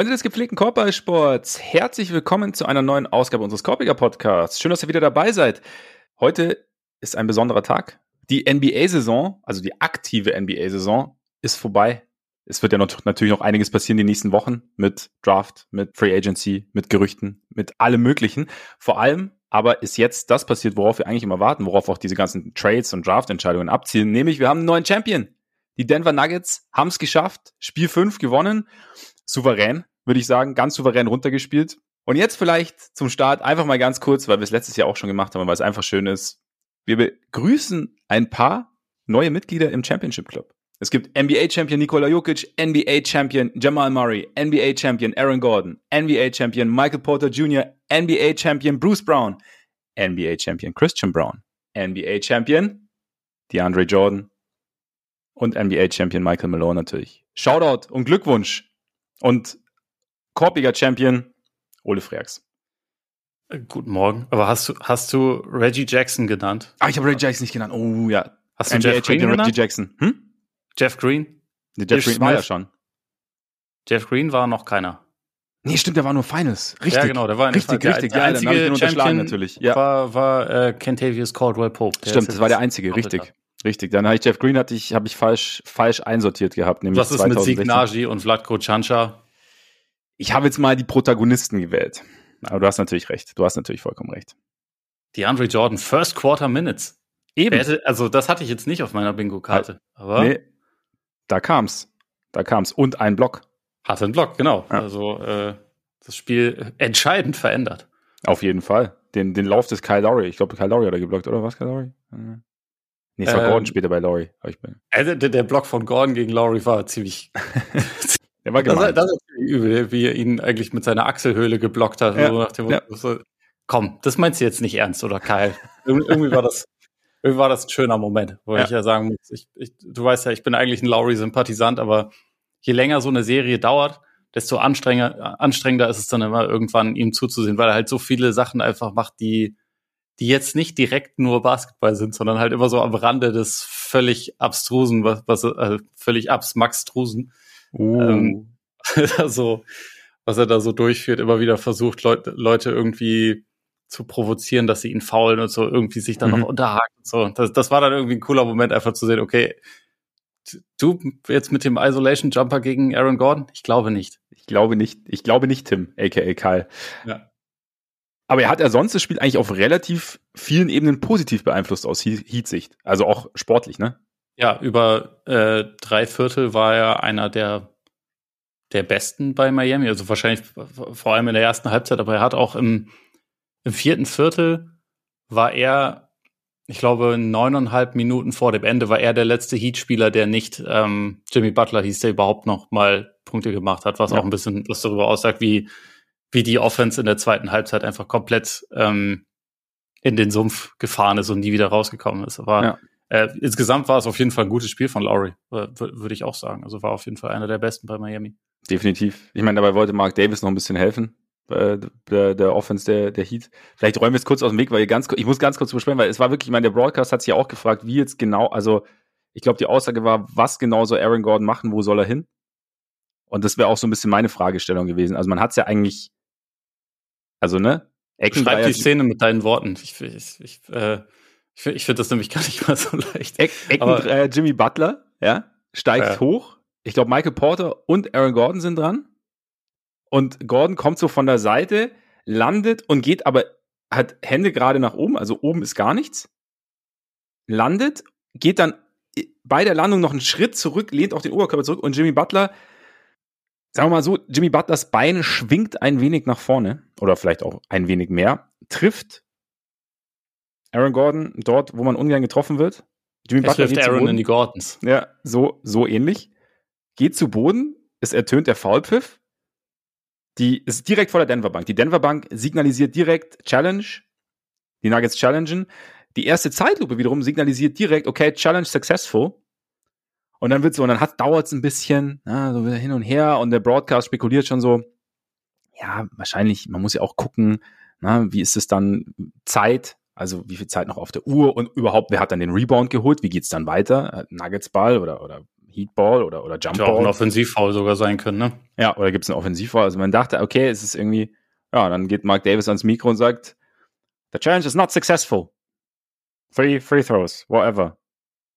Freunde des gepflegten Korbballsports, herzlich willkommen zu einer neuen Ausgabe unseres Korbiger Podcasts. Schön, dass ihr wieder dabei seid. Heute ist ein besonderer Tag. Die NBA-Saison, also die aktive NBA-Saison, ist vorbei. Es wird ja natürlich noch einiges passieren die nächsten Wochen mit Draft, mit Free Agency, mit Gerüchten, mit allem Möglichen. Vor allem aber ist jetzt das passiert, worauf wir eigentlich immer warten, worauf auch diese ganzen Trades und Draft-Entscheidungen abzielen, nämlich wir haben einen neuen Champion. Die Denver Nuggets haben es geschafft, Spiel 5 gewonnen, souverän, würde ich sagen, ganz souverän runtergespielt. Und jetzt vielleicht zum Start einfach mal ganz kurz, weil wir es letztes Jahr auch schon gemacht haben, weil es einfach schön ist. Wir begrüßen ein paar neue Mitglieder im Championship Club. Es gibt NBA-Champion Nikola Jokic, NBA-Champion Jamal Murray, NBA-Champion Aaron Gordon, NBA-Champion Michael Porter Jr., NBA-Champion Bruce Brown, NBA-Champion Christian Brown, NBA-Champion DeAndre Jordan und NBA-Champion Michael Malone natürlich. Shoutout und Glückwunsch und Korbiger Champion Ole Freaks. Äh, guten Morgen. Aber hast du, hast du Reggie Jackson genannt? Ah, ich habe Reggie Jackson nicht genannt. Oh ja. Hast du NBA Jeff Green genannt? Reggie Jackson. Hm? Jeff Green? Nee, Jeff Green war ja schon. Jeff Green war noch keiner. Nee, stimmt, der war nur Finals. Richtig. Ja, genau, der war richtig, der, richtig. Der, der ja, einzige dann Champion natürlich. Ja. war, war äh, Kentavious Caldwell Pope. stimmt, das war der einzige, richtig. Richtig. Dann habe ich Jeff Green hatte ich, habe ich falsch, falsch einsortiert gehabt. Nämlich Was ist 2016. mit Signagi und Vladko Chancha? Ich habe jetzt mal die Protagonisten gewählt. Aber du hast natürlich recht. Du hast natürlich vollkommen recht. Die Andre Jordan, First Quarter Minutes. Eben. Hätte, also das hatte ich jetzt nicht auf meiner Bingo-Karte. Aber nee, da kam's. Da kam's. Und ein Block. Hatte einen Block, genau. Ja. Also äh, das Spiel entscheidend verändert. Auf jeden Fall. Den, den Lauf des Kyle Lowry. Ich glaube, Kyle Lowry hat er geblockt, oder was, Kyle Lowry? Nee, es war ähm, Gordon später bei Lowry. Also der, der, Block von Gordon gegen Lowry war ziemlich. der war gemein. Das, das übel, wie er ihn eigentlich mit seiner Achselhöhle geblockt hat. Ja, so nach dem ja. so, komm, das meinst du jetzt nicht ernst, oder Kyle? irgendwie war das irgendwie war das ein schöner Moment, wo ja. ich ja sagen muss, ich, ich, du weißt ja, ich bin eigentlich ein Lowry-Sympathisant, aber je länger so eine Serie dauert, desto anstrengender, anstrengender ist es dann immer irgendwann ihm zuzusehen, weil er halt so viele Sachen einfach macht, die, die jetzt nicht direkt nur Basketball sind, sondern halt immer so am Rande des völlig abstrusen, was, was äh, völlig abs Max Ähm, also, was er da so durchführt, immer wieder versucht, Leute, Leute irgendwie zu provozieren, dass sie ihn faulen und so irgendwie sich dann mhm. noch unterhaken. So, das, das war dann irgendwie ein cooler Moment, einfach zu sehen, okay, du jetzt mit dem Isolation Jumper gegen Aaron Gordon? Ich glaube nicht. Ich glaube nicht. Ich glaube nicht, Tim, aka Kyle. Ja. Aber er hat ja sonst das Spiel eigentlich auf relativ vielen Ebenen positiv beeinflusst aus Heat-Sicht. Also auch sportlich, ne? Ja, über äh, drei Viertel war er einer der, der Besten bei Miami. Also wahrscheinlich vor allem in der ersten Halbzeit, aber er hat auch im im vierten Viertel war er, ich glaube, neuneinhalb Minuten vor dem Ende war er der letzte Heat-Spieler, der nicht ähm, Jimmy Butler hieß, der überhaupt noch mal Punkte gemacht hat, was ja. auch ein bisschen was darüber aussagt, wie, wie die Offense in der zweiten Halbzeit einfach komplett ähm, in den Sumpf gefahren ist und nie wieder rausgekommen ist. Aber ja. äh, insgesamt war es auf jeden Fall ein gutes Spiel von Lowry, würde ich auch sagen. Also war auf jeden Fall einer der besten bei Miami. Definitiv. Ich meine, dabei wollte Mark Davis noch ein bisschen helfen äh, der, der Offense der, der Heat. Vielleicht räumen wir es kurz aus dem Weg, weil ganz, ich muss ganz kurz besprechen, weil es war wirklich, ich meine, der Broadcast hat sich ja auch gefragt, wie jetzt genau, also ich glaube, die Aussage war, was genau soll Aaron Gordon machen, wo soll er hin? Und das wäre auch so ein bisschen meine Fragestellung gewesen. Also man hat es ja eigentlich, also ne? Ecken Schreib die Szene mit deinen Worten. Ich, ich, ich, äh, ich, finde das nämlich gar nicht mal so leicht. Eck, Ecken, Aber, äh, Jimmy Butler, ja, steigt ja. hoch. Ich glaube, Michael Porter und Aaron Gordon sind dran. Und Gordon kommt so von der Seite, landet und geht aber, hat Hände gerade nach oben, also oben ist gar nichts. Landet, geht dann bei der Landung noch einen Schritt zurück, lehnt auch den Oberkörper zurück und Jimmy Butler, sagen wir mal so, Jimmy Butlers Bein schwingt ein wenig nach vorne oder vielleicht auch ein wenig mehr, trifft Aaron Gordon dort, wo man ungern getroffen wird. Jimmy Butler trifft Aaron in die Gordons. Ja, so, so ähnlich. Geht zu Boden, es ertönt der Foulpfiff die ist direkt vor der Denver Bank. Die Denver Bank signalisiert direkt Challenge. Die Nuggets challengen. Die erste Zeitlupe wiederum signalisiert direkt, okay, Challenge successful. Und dann wird so, und dann dauert es ein bisschen, ja, so wieder hin und her, und der Broadcast spekuliert schon so, ja, wahrscheinlich, man muss ja auch gucken, na, wie ist es dann Zeit, also wie viel Zeit noch auf der Uhr und überhaupt, wer hat dann den Rebound geholt, wie geht's dann weiter? Nuggets Ball oder, oder Heatball oder, oder Jumpball. Ja, auch ein Offensivfoul sogar sein können, ne? Ja, oder gibt es einen Offensivfoul? Also man dachte, okay, es ist irgendwie, ja, dann geht Mark Davis ans Mikro und sagt, the challenge is not successful. Three free throws, whatever.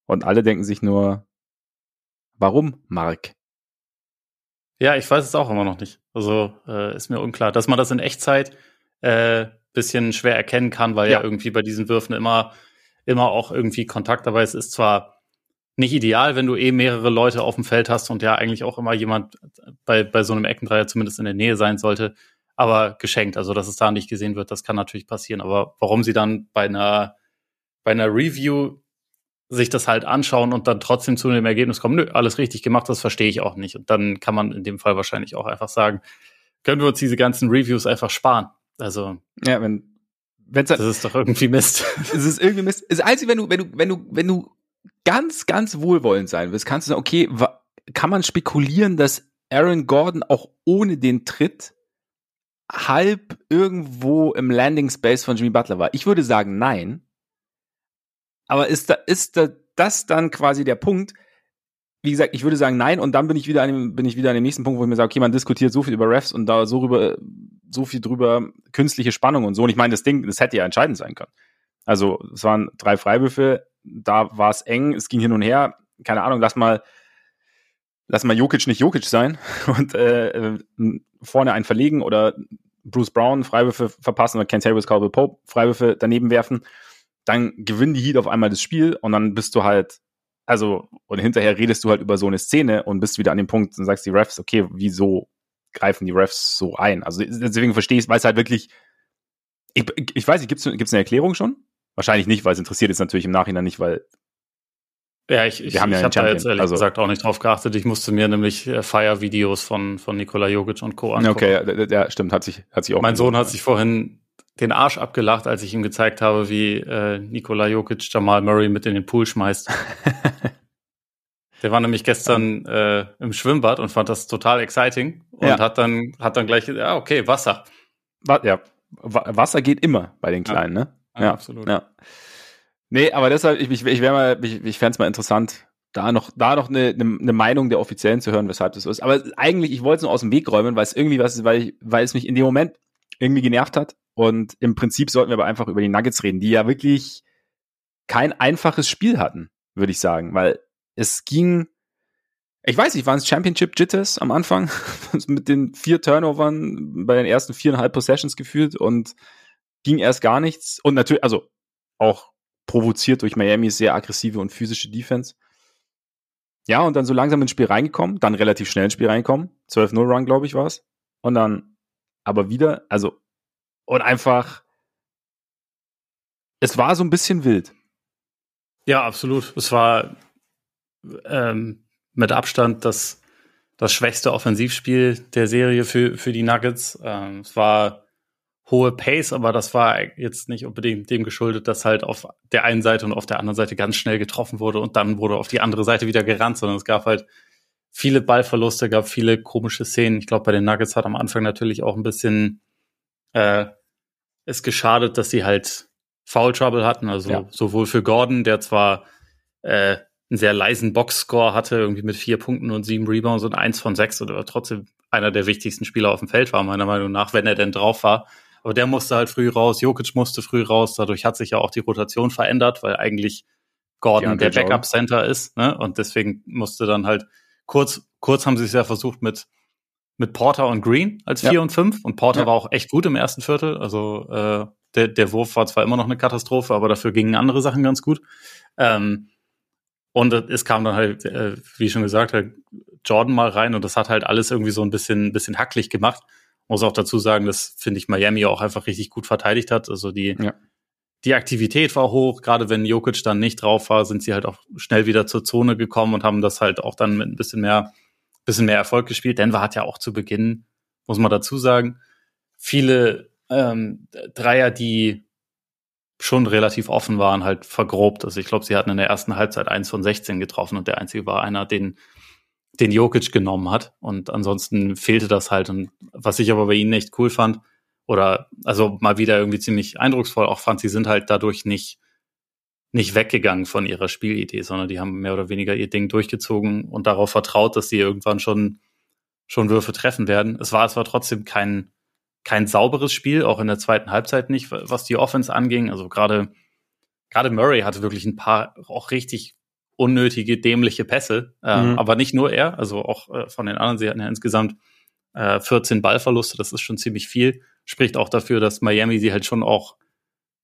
Und alle denken sich nur, warum, Mark? Ja, ich weiß es auch immer noch nicht. Also äh, ist mir unklar, dass man das in Echtzeit äh, bisschen schwer erkennen kann, weil ja. ja irgendwie bei diesen Würfen immer immer auch irgendwie Kontakt dabei ist. Ist zwar nicht ideal, wenn du eh mehrere Leute auf dem Feld hast und ja eigentlich auch immer jemand bei, bei so einem Eckendreier zumindest in der Nähe sein sollte, aber geschenkt. Also, dass es da nicht gesehen wird, das kann natürlich passieren. Aber warum sie dann bei einer, bei einer Review sich das halt anschauen und dann trotzdem zu dem Ergebnis kommen, nö, alles richtig gemacht, das verstehe ich auch nicht. Und dann kann man in dem Fall wahrscheinlich auch einfach sagen, können wir uns diese ganzen Reviews einfach sparen. Also. Ja, wenn, Wenn's, das ist doch irgendwie Mist. Es ist irgendwie Mist. Das Einzige, wenn du, wenn du, wenn du, wenn du ganz, ganz wohlwollend sein willst, kannst du sagen, okay, kann man spekulieren, dass Aaron Gordon auch ohne den Tritt halb irgendwo im Landing Space von Jimmy Butler war? Ich würde sagen, nein. Aber ist da, ist da das dann quasi der Punkt? Wie gesagt, ich würde sagen nein und dann bin ich wieder an dem, bin ich wieder an dem nächsten Punkt, wo ich mir sage, okay, man diskutiert so viel über Refs und da so rüber, so viel drüber künstliche Spannung und so. Und ich meine, das Ding, das hätte ja entscheidend sein können. Also es waren drei Freiwürfe, da war es eng, es ging hin und her. Keine Ahnung, lass mal, lass mal Jokic nicht Jokic sein und äh, vorne einen verlegen oder Bruce Brown Freiwürfe verpassen oder Kentavious Caldwell Pope Freiwürfe daneben werfen, dann gewinnen die Heat auf einmal das Spiel und dann bist du halt, also und hinterher redest du halt über so eine Szene und bist wieder an dem Punkt und sagst die Refs, okay, wieso greifen die Refs so ein? Also deswegen verstehe ich, weil es halt wirklich, ich, ich weiß nicht, gibt es eine Erklärung schon? Wahrscheinlich nicht, weil es interessiert ist natürlich im Nachhinein nicht, weil ja, ich, ich, wir haben ja ich habe da jetzt ehrlich also, gesagt auch nicht drauf geachtet. Ich musste mir nämlich äh, Fire-Videos von, von Nikola Jokic und Co. angucken. Okay, ja, ja, stimmt, hat sich, hat sich auch. Mein Sohn hat sich vorhin den Arsch abgelacht, als ich ihm gezeigt habe, wie äh, Nikola Jokic Jamal Murray mit in den Pool schmeißt. Der war nämlich gestern äh, im Schwimmbad und fand das total exciting und ja. hat dann hat dann gleich ja okay Wasser. Ja, Wasser geht immer bei den Kleinen, ja. ne? Ja, absolut. Ja. Nee, aber deshalb, ich, ich, ich wäre mal, ich, ich fände es mal interessant, da noch, da noch eine, eine, eine Meinung der Offiziellen zu hören, weshalb das so ist. Aber eigentlich, ich wollte es nur aus dem Weg räumen, weil es irgendwie was weil, ich, weil es mich in dem Moment irgendwie genervt hat. Und im Prinzip sollten wir aber einfach über die Nuggets reden, die ja wirklich kein einfaches Spiel hatten, würde ich sagen, weil es ging, ich weiß nicht, waren es Championship Jitters am Anfang mit den vier Turnovern bei den ersten viereinhalb Possessions gefühlt und ging erst gar nichts. Und natürlich, also auch provoziert durch Miamis sehr aggressive und physische Defense. Ja, und dann so langsam ins Spiel reingekommen, dann relativ schnell ins Spiel reingekommen. 12-0 Run, glaube ich, war es. Und dann aber wieder, also, und einfach, es war so ein bisschen wild. Ja, absolut. Es war ähm, mit Abstand das, das schwächste Offensivspiel der Serie für, für die Nuggets. Ähm, es war hohe Pace, aber das war jetzt nicht unbedingt dem geschuldet, dass halt auf der einen Seite und auf der anderen Seite ganz schnell getroffen wurde und dann wurde auf die andere Seite wieder gerannt, sondern es gab halt viele Ballverluste, gab viele komische Szenen. Ich glaube, bei den Nuggets hat am Anfang natürlich auch ein bisschen äh, es geschadet, dass sie halt Foul Trouble hatten, also ja. sowohl für Gordon, der zwar äh, einen sehr leisen Boxscore hatte, irgendwie mit vier Punkten und sieben Rebounds und eins von sechs oder trotzdem einer der wichtigsten Spieler auf dem Feld war, meiner Meinung nach, wenn er denn drauf war. Aber der musste halt früh raus, Jokic musste früh raus, dadurch hat sich ja auch die Rotation verändert, weil eigentlich Gordon der Backup-Center ist, ne? Und deswegen musste dann halt kurz, kurz haben sie es ja versucht mit, mit Porter und Green als vier ja. und fünf. Und Porter ja. war auch echt gut im ersten Viertel. Also äh, der, der Wurf war zwar immer noch eine Katastrophe, aber dafür gingen andere Sachen ganz gut. Ähm, und es kam dann halt, äh, wie schon gesagt, halt Jordan mal rein und das hat halt alles irgendwie so ein bisschen, bisschen hacklich gemacht. Muss auch dazu sagen, dass, finde ich, Miami auch einfach richtig gut verteidigt hat. Also die, ja. die Aktivität war hoch. Gerade wenn Jokic dann nicht drauf war, sind sie halt auch schnell wieder zur Zone gekommen und haben das halt auch dann mit ein bisschen mehr, bisschen mehr Erfolg gespielt. Denver hat ja auch zu Beginn, muss man dazu sagen, viele ähm, Dreier, die schon relativ offen waren, halt vergrobt. Also ich glaube, sie hatten in der ersten Halbzeit eins von 16 getroffen und der einzige war einer, den den Jokic genommen hat. Und ansonsten fehlte das halt. Und was ich aber bei ihnen echt cool fand, oder also mal wieder irgendwie ziemlich eindrucksvoll auch fand, sie sind halt dadurch nicht, nicht weggegangen von ihrer Spielidee, sondern die haben mehr oder weniger ihr Ding durchgezogen und darauf vertraut, dass sie irgendwann schon, schon Würfe treffen werden. Es war, es war trotzdem kein, kein sauberes Spiel, auch in der zweiten Halbzeit nicht, was die Offense anging. Also gerade, gerade Murray hatte wirklich ein paar auch richtig unnötige, dämliche Pässe. Äh, mhm. Aber nicht nur er, also auch äh, von den anderen. Sie hatten ja insgesamt äh, 14 Ballverluste, das ist schon ziemlich viel. Spricht auch dafür, dass Miami sie halt schon auch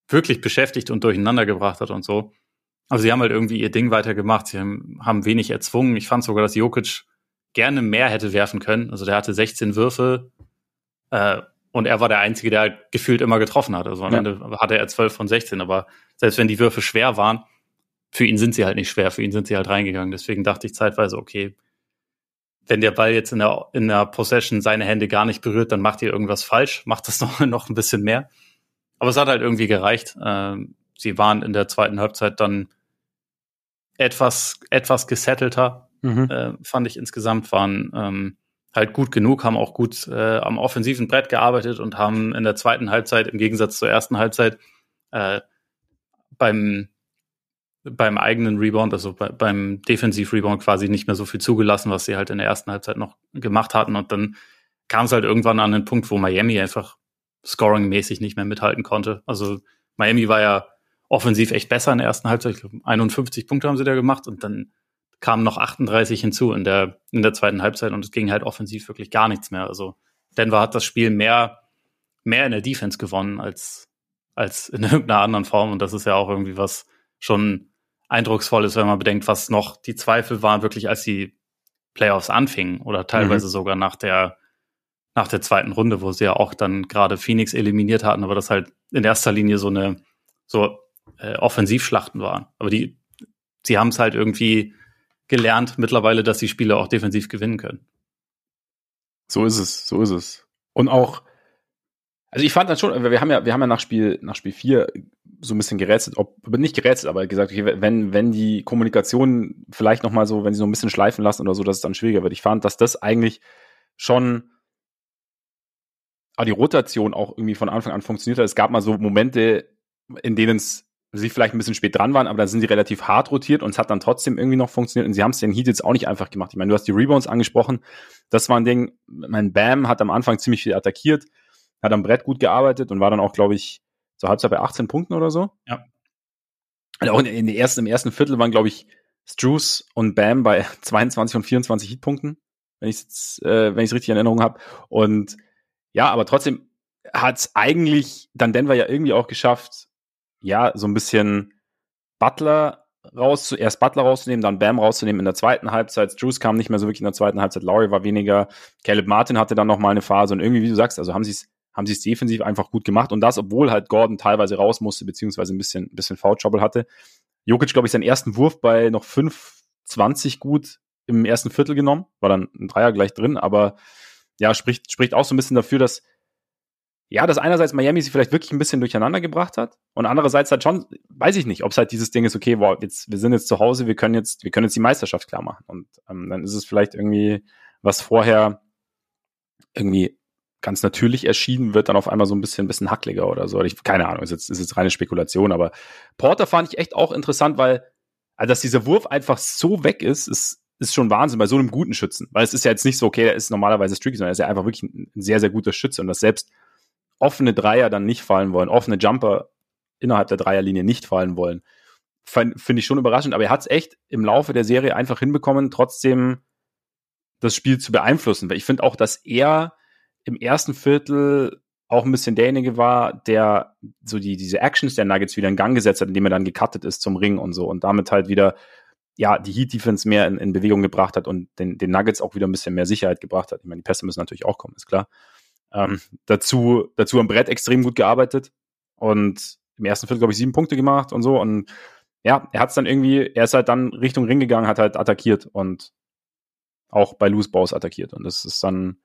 wirklich beschäftigt und durcheinander gebracht hat und so. Also sie haben halt irgendwie ihr Ding weitergemacht. Sie haben, haben wenig erzwungen. Ich fand sogar, dass Jokic gerne mehr hätte werfen können. Also der hatte 16 Würfe äh, und er war der Einzige, der halt gefühlt immer getroffen hat. Also am ja. Ende hatte er 12 von 16. Aber selbst wenn die Würfe schwer waren, für ihn sind sie halt nicht schwer. Für ihn sind sie halt reingegangen. Deswegen dachte ich zeitweise, okay, wenn der Ball jetzt in der, in der Possession seine Hände gar nicht berührt, dann macht ihr irgendwas falsch, macht das noch, noch ein bisschen mehr. Aber es hat halt irgendwie gereicht. Ähm, sie waren in der zweiten Halbzeit dann etwas, etwas gesettelter, mhm. äh, fand ich insgesamt, waren ähm, halt gut genug, haben auch gut äh, am offensiven Brett gearbeitet und haben in der zweiten Halbzeit im Gegensatz zur ersten Halbzeit äh, beim beim eigenen Rebound, also bei, beim Defensiv-Rebound quasi nicht mehr so viel zugelassen, was sie halt in der ersten Halbzeit noch gemacht hatten. Und dann kam es halt irgendwann an den Punkt, wo Miami einfach scoring-mäßig nicht mehr mithalten konnte. Also Miami war ja offensiv echt besser in der ersten Halbzeit. Ich glaube, 51 Punkte haben sie da gemacht und dann kamen noch 38 hinzu in der, in der zweiten Halbzeit und es ging halt offensiv wirklich gar nichts mehr. Also Denver hat das Spiel mehr, mehr in der Defense gewonnen als, als in irgendeiner anderen Form und das ist ja auch irgendwie was schon eindrucksvoll ist, wenn man bedenkt, was noch die Zweifel waren, wirklich als die Playoffs anfingen oder teilweise mhm. sogar nach der, nach der zweiten Runde, wo sie ja auch dann gerade Phoenix eliminiert hatten, aber das halt in erster Linie so eine, so äh, Offensivschlachten waren. Aber die, sie haben es halt irgendwie gelernt mittlerweile, dass die Spieler auch defensiv gewinnen können. So ist es, so ist es. Und auch, also ich fand dann schon, wir haben ja, wir haben ja nach Spiel, nach Spiel 4 so ein bisschen gerätselt, ob, nicht gerätselt, aber gesagt, okay, wenn, wenn die Kommunikation vielleicht nochmal so, wenn sie so ein bisschen schleifen lassen oder so, dass es dann schwieriger wird. Ich fand, dass das eigentlich schon, aber die Rotation auch irgendwie von Anfang an funktioniert hat. Es gab mal so Momente, in denen es sie vielleicht ein bisschen spät dran waren, aber dann sind sie relativ hart rotiert und es hat dann trotzdem irgendwie noch funktioniert und sie haben es den Heat jetzt auch nicht einfach gemacht. Ich meine, du hast die Rebounds angesprochen. Das war ein Ding, mein Bam hat am Anfang ziemlich viel attackiert, hat am Brett gut gearbeitet und war dann auch, glaube ich, zur Halbzeit bei 18 Punkten oder so. Ja. Und auch in, in der ersten, im ersten Viertel waren, glaube ich, Struce und Bam bei 22 und 24 Heatpunkten, wenn ich es äh, wenn ich richtig in Erinnerung habe. Und ja, aber trotzdem hat es eigentlich dann Denver ja irgendwie auch geschafft, ja, so ein bisschen Butler raus, erst Butler rauszunehmen, dann Bam rauszunehmen in der zweiten Halbzeit. Struce kam nicht mehr so wirklich in der zweiten Halbzeit, Laurie war weniger, Caleb Martin hatte dann noch mal eine Phase und irgendwie, wie du sagst, also haben sie es haben sie es defensiv einfach gut gemacht. Und das, obwohl halt Gordon teilweise raus musste, beziehungsweise ein bisschen, ein bisschen Foul Trouble hatte. Jokic, glaube ich, seinen ersten Wurf bei noch 5,20 gut im ersten Viertel genommen, war dann ein Dreier gleich drin, aber ja, spricht, spricht auch so ein bisschen dafür, dass ja, dass einerseits Miami sie vielleicht wirklich ein bisschen durcheinander gebracht hat. Und andererseits halt schon, weiß ich nicht, ob es halt dieses Ding ist, okay, wow, jetzt, wir sind jetzt zu Hause, wir können jetzt, wir können jetzt die Meisterschaft klar machen. Und ähm, dann ist es vielleicht irgendwie, was vorher irgendwie ganz natürlich erschienen, wird dann auf einmal so ein bisschen, bisschen hackliger oder so. Ich, keine Ahnung, ist jetzt, ist jetzt reine Spekulation, aber Porter fand ich echt auch interessant, weil, also dass dieser Wurf einfach so weg ist, ist, ist schon Wahnsinn bei so einem guten Schützen. Weil es ist ja jetzt nicht so, okay, der ist normalerweise streaky, sondern er ist ja einfach wirklich ein sehr, sehr guter Schütze und dass selbst offene Dreier dann nicht fallen wollen, offene Jumper innerhalb der Dreierlinie nicht fallen wollen, finde ich schon überraschend. Aber er hat es echt im Laufe der Serie einfach hinbekommen, trotzdem das Spiel zu beeinflussen. Weil ich finde auch, dass er im ersten Viertel auch ein bisschen derjenige war, der so die, diese Actions der Nuggets wieder in Gang gesetzt hat, indem er dann gecuttet ist zum Ring und so und damit halt wieder, ja, die Heat Defense mehr in, in Bewegung gebracht hat und den, den Nuggets auch wieder ein bisschen mehr Sicherheit gebracht hat. Ich meine, die Pässe müssen natürlich auch kommen, ist klar. Ähm, dazu, dazu am Brett extrem gut gearbeitet und im ersten Viertel, glaube ich, sieben Punkte gemacht und so und ja, er hat es dann irgendwie, er ist halt dann Richtung Ring gegangen, hat halt attackiert und auch bei Loose Balls attackiert und das ist dann,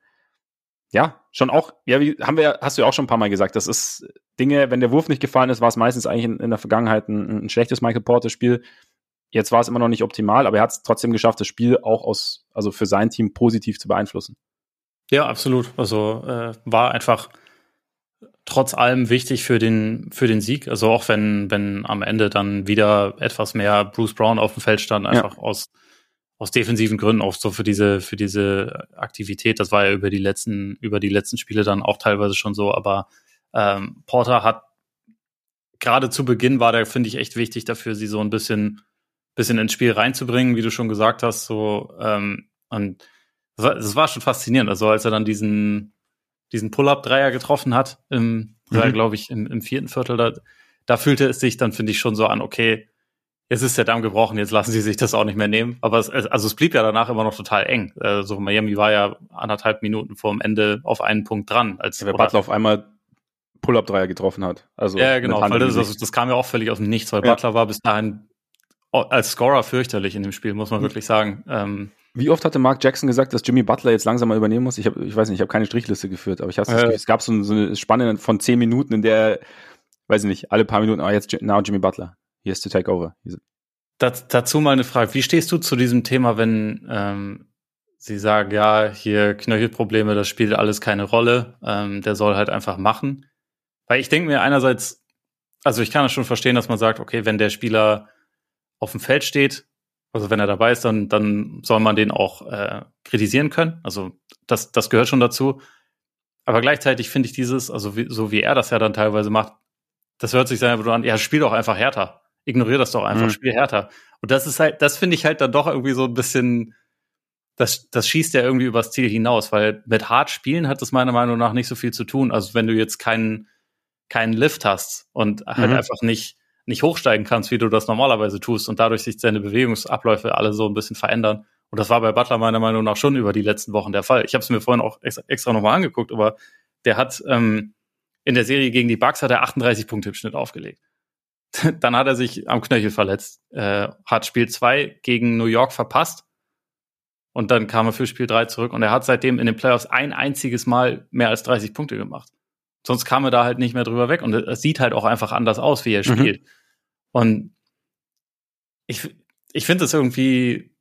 ja, schon auch, ja, wie haben wir, hast du ja auch schon ein paar Mal gesagt, das ist Dinge, wenn der Wurf nicht gefallen ist, war es meistens eigentlich in, in der Vergangenheit ein, ein, schlechtes Michael Porter-Spiel. Jetzt war es immer noch nicht optimal, aber er hat es trotzdem geschafft, das Spiel auch aus, also für sein Team positiv zu beeinflussen. Ja, absolut. Also äh, war einfach trotz allem wichtig für den, für den Sieg. Also auch wenn, wenn am Ende dann wieder etwas mehr Bruce Brown auf dem Feld stand, einfach ja. aus, aus defensiven Gründen, auch so für diese, für diese Aktivität. Das war ja über die letzten, über die letzten Spiele dann auch teilweise schon so. Aber ähm, Porter hat gerade zu Beginn war der, finde ich, echt wichtig dafür, sie so ein bisschen, bisschen ins Spiel reinzubringen, wie du schon gesagt hast. So, ähm, und das war, das war schon faszinierend. Also als er dann diesen, diesen Pull-Up-Dreier getroffen hat, im, mhm. glaube ich, im, im vierten Viertel, da, da fühlte es sich dann, finde ich, schon so an, okay, jetzt ist der Damm gebrochen, jetzt lassen sie sich das auch nicht mehr nehmen. Aber es, also es blieb ja danach immer noch total eng. Also Miami war ja anderthalb Minuten vor dem Ende auf einen Punkt dran. Als ja, Butler auf einmal Pull-Up-Dreier getroffen hat. Also ja, genau, weil das, also, das kam ja auch völlig aus dem Nichts, weil ja. Butler war bis dahin als Scorer fürchterlich in dem Spiel, muss man mhm. wirklich sagen. Ähm, wie oft hatte Mark Jackson gesagt, dass Jimmy Butler jetzt langsam mal übernehmen muss? Ich, hab, ich weiß nicht, ich habe keine Strichliste geführt, aber ich hatte äh, es gab so, so, eine Spanne von zehn Minuten, in der, weiß ich nicht, alle paar Minuten, ah, jetzt now Jimmy Butler, he has to take over. Das, dazu mal eine Frage, wie stehst du zu diesem Thema, wenn ähm, sie sagen, ja, hier Knöchelprobleme, das spielt alles keine Rolle, ähm, der soll halt einfach machen. Weil ich denke mir einerseits, also ich kann es schon verstehen, dass man sagt, okay, wenn der Spieler auf dem Feld steht, also wenn er dabei ist, dann, dann soll man den auch äh, kritisieren können. Also das, das gehört schon dazu. Aber gleichzeitig finde ich dieses, also wie, so wie er das ja dann teilweise macht, das hört sich dann an, ja, spiel doch einfach härter. Ignoriere das doch einfach, mhm. spiel härter. Und das ist halt, das finde ich halt dann doch irgendwie so ein bisschen, das, das schießt ja irgendwie übers Ziel hinaus, weil mit hart spielen hat das meiner Meinung nach nicht so viel zu tun. Also wenn du jetzt keinen, keinen Lift hast und halt mhm. einfach nicht, nicht hochsteigen kannst, wie du das normalerweise tust und dadurch sich seine Bewegungsabläufe alle so ein bisschen verändern. Und das war bei Butler meiner Meinung nach schon über die letzten Wochen der Fall. Ich habe es mir vorhin auch extra, extra nochmal angeguckt, aber der hat ähm, in der Serie gegen die Bucks hat er 38 Punkte im Schnitt aufgelegt. Dann hat er sich am Knöchel verletzt, äh, hat Spiel 2 gegen New York verpasst und dann kam er für Spiel 3 zurück und er hat seitdem in den Playoffs ein einziges Mal mehr als 30 Punkte gemacht. Sonst kam er da halt nicht mehr drüber weg. Und es sieht halt auch einfach anders aus, wie er mhm. spielt. Mhm. Und ich, ich finde es irgendwie,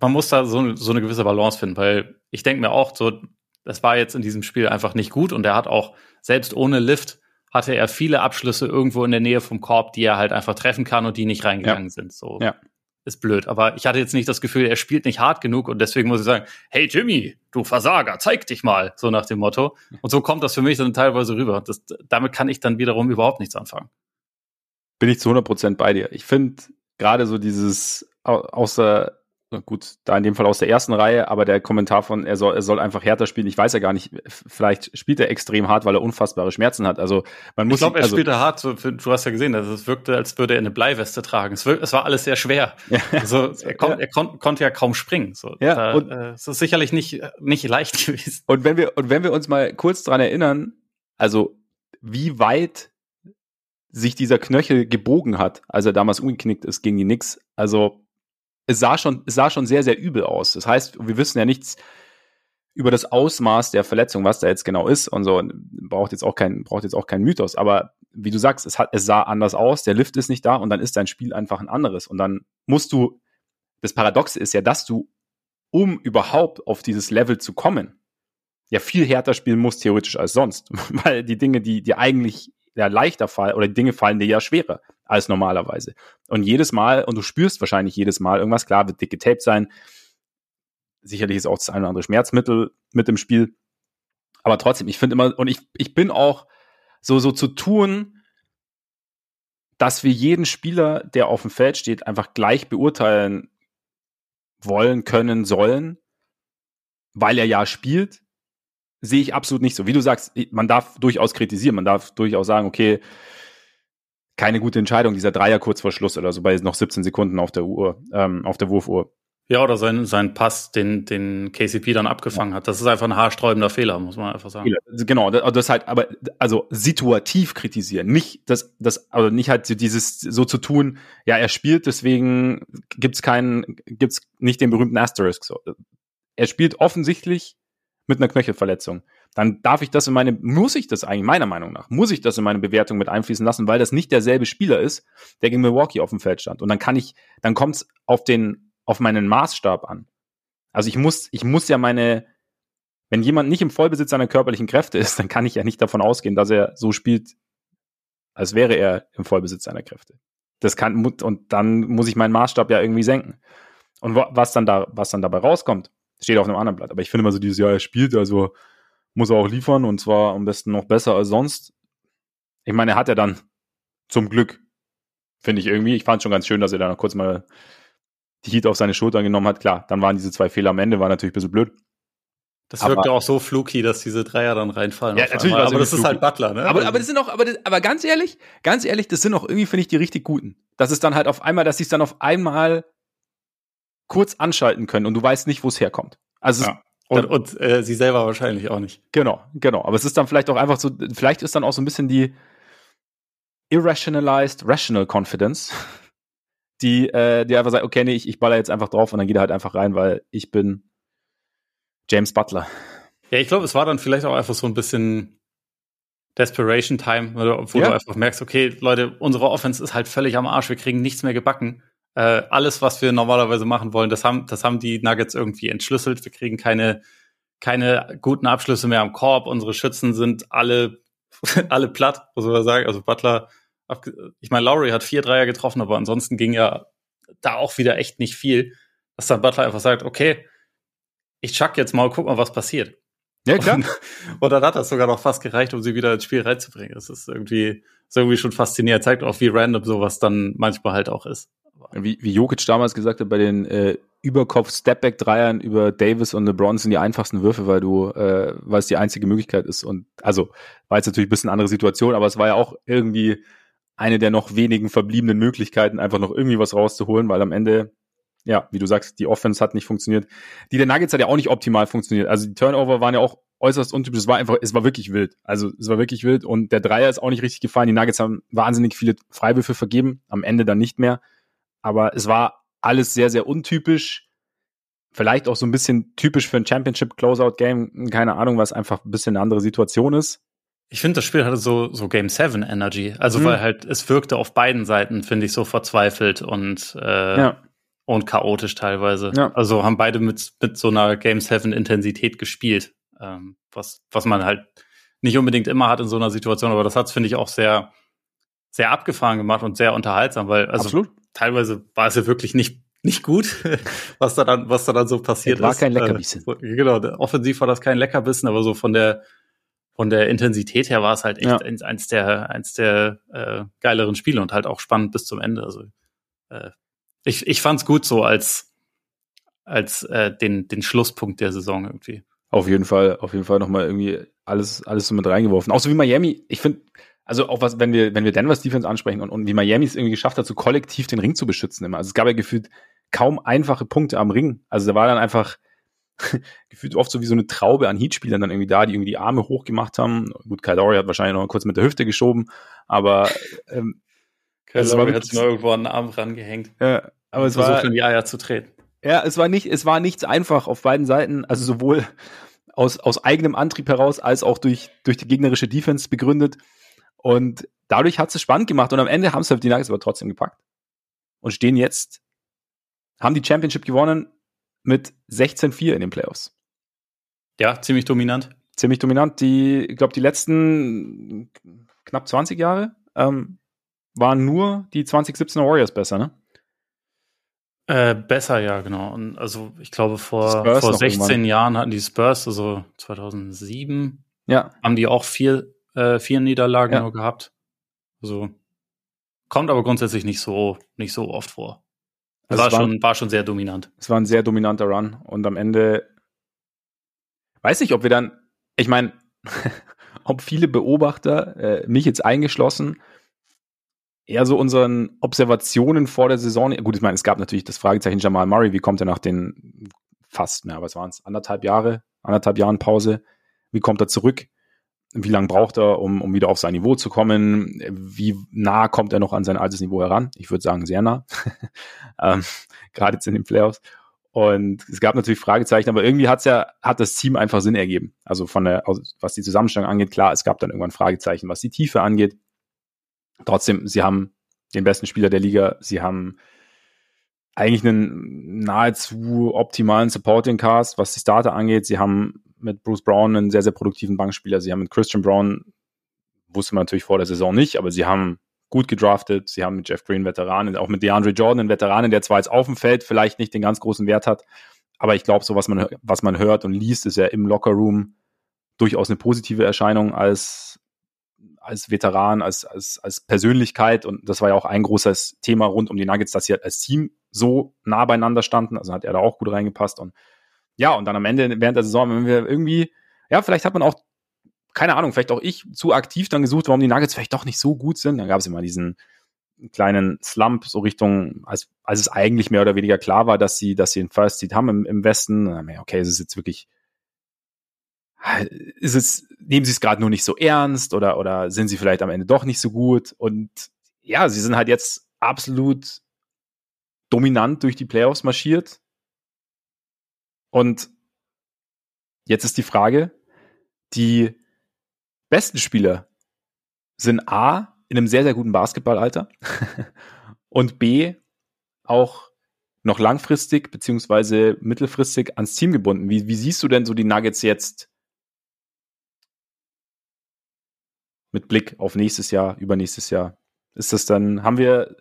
man muss da so, so eine gewisse Balance finden, weil ich denke mir auch, so, das war jetzt in diesem Spiel einfach nicht gut und er hat auch, selbst ohne Lift, hatte er viele Abschlüsse irgendwo in der Nähe vom Korb, die er halt einfach treffen kann und die nicht reingegangen ja. sind. So. Ja ist blöd. Aber ich hatte jetzt nicht das Gefühl, er spielt nicht hart genug und deswegen muss ich sagen, hey Jimmy, du Versager, zeig dich mal, so nach dem Motto. Und so kommt das für mich dann teilweise rüber. Das, damit kann ich dann wiederum überhaupt nichts anfangen. Bin ich zu 100 Prozent bei dir. Ich finde gerade so dieses außer gut, da in dem Fall aus der ersten Reihe, aber der Kommentar von, er soll, er soll einfach härter spielen, ich weiß ja gar nicht, vielleicht spielt er extrem hart, weil er unfassbare Schmerzen hat. Also man muss. Ich glaube, er also, spielte hart, so, du hast ja gesehen, also es wirkte, als würde er eine Bleiweste tragen. Es, wirkt, es war alles sehr schwer. Ja. Also er, kon, ja. er kon, konnte ja kaum springen. So. Ja, da, und, äh, es ist sicherlich nicht, nicht leicht gewesen. Und wenn wir, und wenn wir uns mal kurz dran erinnern, also wie weit sich dieser Knöchel gebogen hat, als er damals umgeknickt ist gegen die Knicks. Also es sah schon, es sah schon sehr, sehr übel aus. Das heißt, wir wissen ja nichts über das Ausmaß der Verletzung, was da jetzt genau ist und so. Braucht jetzt auch kein, braucht jetzt auch kein Mythos. Aber wie du sagst, es hat, es sah anders aus. Der Lift ist nicht da und dann ist dein Spiel einfach ein anderes. Und dann musst du, das Paradoxe ist ja, dass du, um überhaupt auf dieses Level zu kommen, ja viel härter spielen musst theoretisch als sonst. Weil die Dinge, die, die eigentlich ja leichter fallen oder die Dinge fallen dir ja schwerer als normalerweise. Und jedes Mal, und du spürst wahrscheinlich jedes Mal irgendwas, klar, wird dick getaped sein. Sicherlich ist auch das eine oder andere Schmerzmittel mit im Spiel. Aber trotzdem, ich finde immer, und ich, ich bin auch so, so zu tun, dass wir jeden Spieler, der auf dem Feld steht, einfach gleich beurteilen wollen, können, sollen, weil er ja spielt, sehe ich absolut nicht so. Wie du sagst, man darf durchaus kritisieren, man darf durchaus sagen, okay, keine gute Entscheidung, dieser Dreier kurz vor Schluss oder so bei noch 17 Sekunden auf der Uhr, ähm, auf der Wurfuhr. Ja, oder sein, sein Pass, den, den KCP dann abgefangen ja. hat. Das ist einfach ein haarsträubender Fehler, muss man einfach sagen. Genau, das, das halt, aber also situativ kritisieren, nicht das, das, also nicht halt dieses so zu tun, ja, er spielt, deswegen gibt's keinen, gibt's nicht den berühmten Asterisk. So. Er spielt offensichtlich mit einer Knöchelverletzung dann darf ich das in meine, muss ich das eigentlich, meiner Meinung nach, muss ich das in meine Bewertung mit einfließen lassen, weil das nicht derselbe Spieler ist, der gegen Milwaukee auf dem Feld stand. Und dann kann ich, dann kommt es auf den, auf meinen Maßstab an. Also ich muss, ich muss ja meine, wenn jemand nicht im Vollbesitz seiner körperlichen Kräfte ist, dann kann ich ja nicht davon ausgehen, dass er so spielt, als wäre er im Vollbesitz seiner Kräfte. Das kann, und dann muss ich meinen Maßstab ja irgendwie senken. Und was dann da, was dann dabei rauskommt, steht auf einem anderen Blatt. Aber ich finde immer so dieses Jahr, er spielt, also muss er auch liefern und zwar am besten noch besser als sonst. Ich meine, er hat ja dann zum Glück, finde ich irgendwie, ich fand schon ganz schön, dass er da noch kurz mal die Heat auf seine Schultern genommen hat. Klar, dann waren diese zwei Fehler am Ende, war natürlich ein bisschen blöd. Das aber, wirkte auch so fluky, dass diese Dreier dann reinfallen. Ja, natürlich. Aber das fluky. ist halt Butler, ne? Aber, aber das sind auch, aber, das, aber ganz ehrlich, ganz ehrlich, das sind auch irgendwie, finde ich, die richtig guten. Das ist dann halt auf einmal, dass sie es dann auf einmal kurz anschalten können und du weißt nicht, wo es herkommt. Also ja. Und, und äh, sie selber wahrscheinlich auch nicht. Genau, genau. Aber es ist dann vielleicht auch einfach so, vielleicht ist dann auch so ein bisschen die irrationalized rational confidence, die, äh, die einfach sagt, okay, nee, ich, ich baller jetzt einfach drauf und dann geht er halt einfach rein, weil ich bin James Butler. Ja, ich glaube, es war dann vielleicht auch einfach so ein bisschen Desperation Time, wo ja. du einfach merkst, okay, Leute, unsere Offense ist halt völlig am Arsch, wir kriegen nichts mehr gebacken. Äh, alles, was wir normalerweise machen wollen, das haben, das haben die Nuggets irgendwie entschlüsselt. Wir kriegen keine, keine guten Abschlüsse mehr am Korb. Unsere Schützen sind alle, alle platt, muss man sagen. Also Butler, ich meine, Lowry hat vier Dreier getroffen, aber ansonsten ging ja da auch wieder echt nicht viel. Dass dann Butler einfach sagt, okay, ich chuck jetzt mal, guck mal, was passiert. Ja, klar. Und, und dann hat das sogar noch fast gereicht, um sie wieder ins Spiel reinzubringen. Das ist irgendwie, ist irgendwie schon faszinierend. Zeigt auch, wie random sowas dann manchmal halt auch ist. Wie, wie Jokic damals gesagt hat, bei den äh, Überkopf-Stepback-Dreiern über Davis und LeBron sind die einfachsten Würfe, weil du, äh, weil es die einzige Möglichkeit ist. Und also war jetzt natürlich ein bisschen andere Situation, aber es war ja auch irgendwie eine der noch wenigen verbliebenen Möglichkeiten, einfach noch irgendwie was rauszuholen, weil am Ende, ja, wie du sagst, die Offense hat nicht funktioniert. Die der Nuggets hat ja auch nicht optimal funktioniert. Also die Turnover waren ja auch äußerst untypisch. Es war einfach, es war wirklich wild. Also es war wirklich wild und der Dreier ist auch nicht richtig gefallen. Die Nuggets haben wahnsinnig viele Freiwürfe vergeben, am Ende dann nicht mehr. Aber es war alles sehr, sehr untypisch. Vielleicht auch so ein bisschen typisch für ein Championship Closeout Game. Keine Ahnung, was einfach ein bisschen eine andere Situation ist. Ich finde, das Spiel hatte so, so Game 7 Energy. Also, mhm. weil halt, es wirkte auf beiden Seiten, finde ich, so verzweifelt und, äh, ja. Und chaotisch teilweise. Ja. Also haben beide mit, mit so einer Game 7 Intensität gespielt. Ähm, was, was man halt nicht unbedingt immer hat in so einer Situation, aber das hat es, finde ich, auch sehr, sehr abgefahren gemacht und sehr unterhaltsam, weil, also Absolut. teilweise war es ja wirklich nicht nicht gut, was da dann, was da dann so passiert war ist. War kein Leckerbissen. Äh, genau, offensiv war das kein Leckerbissen, aber so von der, von der Intensität her war es halt echt ja. eins der, eins der äh, geileren Spiele und halt auch spannend bis zum Ende. Also äh, ich, ich fand's gut so als, als äh, den, den Schlusspunkt der Saison irgendwie. Auf jeden Fall, auf jeden Fall nochmal irgendwie alles, alles so mit reingeworfen. Auch so wie Miami, ich finde, also auch was, wenn wir, wenn wir Denver's Defense ansprechen und, und wie Miami es irgendwie geschafft hat, so kollektiv den Ring zu beschützen immer. Also es gab ja gefühlt kaum einfache Punkte am Ring. Also da war dann einfach, gefühlt oft so wie so eine Traube an Heatspielern dann irgendwie da, die irgendwie die Arme hochgemacht haben. Gut, Kyle Lowry hat wahrscheinlich noch kurz mit der Hüfte geschoben, aber ähm, Kyle Lowry hat sich noch irgendwo an den Arm rangehängt. Ja, aber es war in die Eier zu treten. Ja, es war nicht, es war nichts einfach auf beiden Seiten, also sowohl aus, aus eigenem Antrieb heraus als auch durch, durch die gegnerische Defense begründet. Und dadurch hat es spannend gemacht und am Ende haben es halt die Nuggets aber trotzdem gepackt und stehen jetzt, haben die Championship gewonnen mit 16-4 in den Playoffs. Ja, ziemlich dominant. Ziemlich dominant. Die, ich glaube, die letzten knapp 20 Jahre ähm, waren nur die 2017er Warriors besser, ne? Äh, besser, ja, genau. Und also ich glaube, vor, vor 16 irgendwann. Jahren hatten die Spurs, also 2007, ja. haben die auch vier, äh, vier Niederlagen ja. nur gehabt. Also kommt aber grundsätzlich nicht so, nicht so oft vor. Also war, war, schon, war schon sehr dominant. Es war ein sehr dominanter Run. Und am Ende weiß ich, ob wir dann, ich meine, ob viele Beobachter, äh, mich jetzt eingeschlossen, eher so unseren Observationen vor der Saison, gut, ich meine, es gab natürlich das Fragezeichen Jamal Murray, wie kommt er nach den fast, ja, was waren es, anderthalb Jahre, anderthalb Jahren Pause, wie kommt er zurück? Wie lange braucht er, um, um wieder auf sein Niveau zu kommen? Wie nah kommt er noch an sein altes Niveau heran? Ich würde sagen, sehr nah. ähm, Gerade jetzt in den Playoffs. Und es gab natürlich Fragezeichen, aber irgendwie hat's ja, hat das Team einfach Sinn ergeben. Also von der, was die Zusammenstellung angeht, klar, es gab dann irgendwann Fragezeichen, was die Tiefe angeht. Trotzdem, sie haben den besten Spieler der Liga, sie haben eigentlich einen nahezu optimalen Supporting Cast, was die Starter angeht. Sie haben mit Bruce Brown einen sehr, sehr produktiven Bankspieler. Sie haben mit Christian Brown, wusste man natürlich vor der Saison nicht, aber sie haben gut gedraftet. Sie haben mit Jeff Green Veteranen, auch mit DeAndre Jordan einen Veteranen, der zwar jetzt auf dem Feld vielleicht nicht den ganz großen Wert hat, aber ich glaube, so was man, was man hört und liest, ist ja im Lockerroom durchaus eine positive Erscheinung als, als Veteran, als, als, als Persönlichkeit. Und das war ja auch ein großes Thema rund um die Nuggets, dass sie halt als Team so nah beieinander standen. Also hat er da auch gut reingepasst. Und ja, und dann am Ende während der Saison, wenn wir irgendwie, ja, vielleicht hat man auch, keine Ahnung, vielleicht auch ich zu aktiv dann gesucht, warum die Nuggets vielleicht doch nicht so gut sind. Dann gab es immer diesen kleinen Slump, so Richtung, als, als es eigentlich mehr oder weniger klar war, dass sie, dass sie einen First Seed haben im, im Westen. Okay, es ist jetzt wirklich, ist es, nehmen sie es gerade nur nicht so ernst oder, oder sind sie vielleicht am Ende doch nicht so gut? Und ja, sie sind halt jetzt absolut dominant durch die Playoffs marschiert. Und jetzt ist die Frage, die besten Spieler sind A, in einem sehr, sehr guten Basketballalter und B, auch noch langfristig beziehungsweise mittelfristig ans Team gebunden. Wie, wie siehst du denn so die Nuggets jetzt mit Blick auf nächstes Jahr, übernächstes Jahr? Ist das dann, haben wir,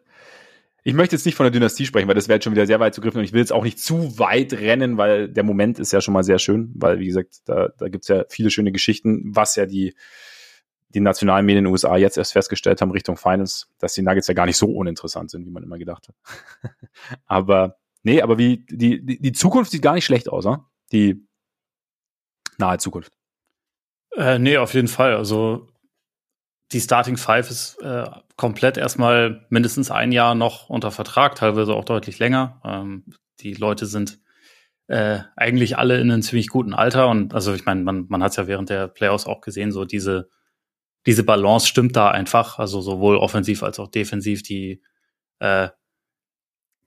ich möchte jetzt nicht von der Dynastie sprechen, weil das wäre jetzt schon wieder sehr weit zugriffen und ich will jetzt auch nicht zu weit rennen, weil der Moment ist ja schon mal sehr schön, weil wie gesagt, da, da gibt es ja viele schöne Geschichten, was ja die die nationalen Medien in den USA jetzt erst festgestellt haben Richtung Finance, dass die Nuggets ja gar nicht so uninteressant sind, wie man immer gedacht hat. aber nee, aber wie die, die, die Zukunft sieht gar nicht schlecht aus, oder? Die nahe Zukunft. Äh, nee, auf jeden Fall. Also die Starting Five ist äh, komplett erstmal mindestens ein Jahr noch unter Vertrag, teilweise auch deutlich länger. Ähm, die Leute sind äh, eigentlich alle in einem ziemlich guten Alter und also ich meine, man, man hat es ja während der Playoffs auch gesehen, so diese diese Balance stimmt da einfach, also sowohl offensiv als auch defensiv, die, äh,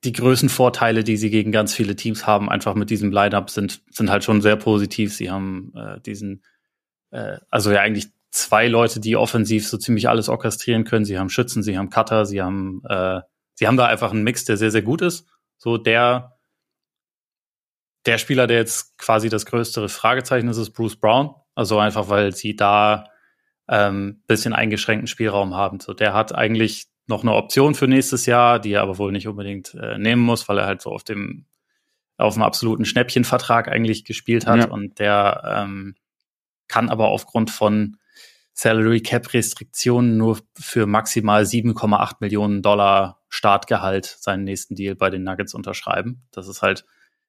die Größenvorteile, die sie gegen ganz viele Teams haben, einfach mit diesem Lineup sind, sind halt schon sehr positiv. Sie haben äh, diesen, äh, also ja eigentlich zwei Leute, die offensiv so ziemlich alles orchestrieren können. Sie haben Schützen, sie haben Cutter, sie haben, äh, sie haben da einfach einen Mix, der sehr, sehr gut ist. So der, der Spieler, der jetzt quasi das größere Fragezeichen ist, ist Bruce Brown. Also einfach, weil sie da ähm, bisschen eingeschränkten Spielraum haben. So, der hat eigentlich noch eine Option für nächstes Jahr, die er aber wohl nicht unbedingt äh, nehmen muss, weil er halt so auf dem auf dem absoluten Schnäppchenvertrag eigentlich gespielt hat ja. und der ähm, kann aber aufgrund von Salary Cap Restriktionen nur für maximal 7,8 Millionen Dollar Startgehalt seinen nächsten Deal bei den Nuggets unterschreiben. Das ist halt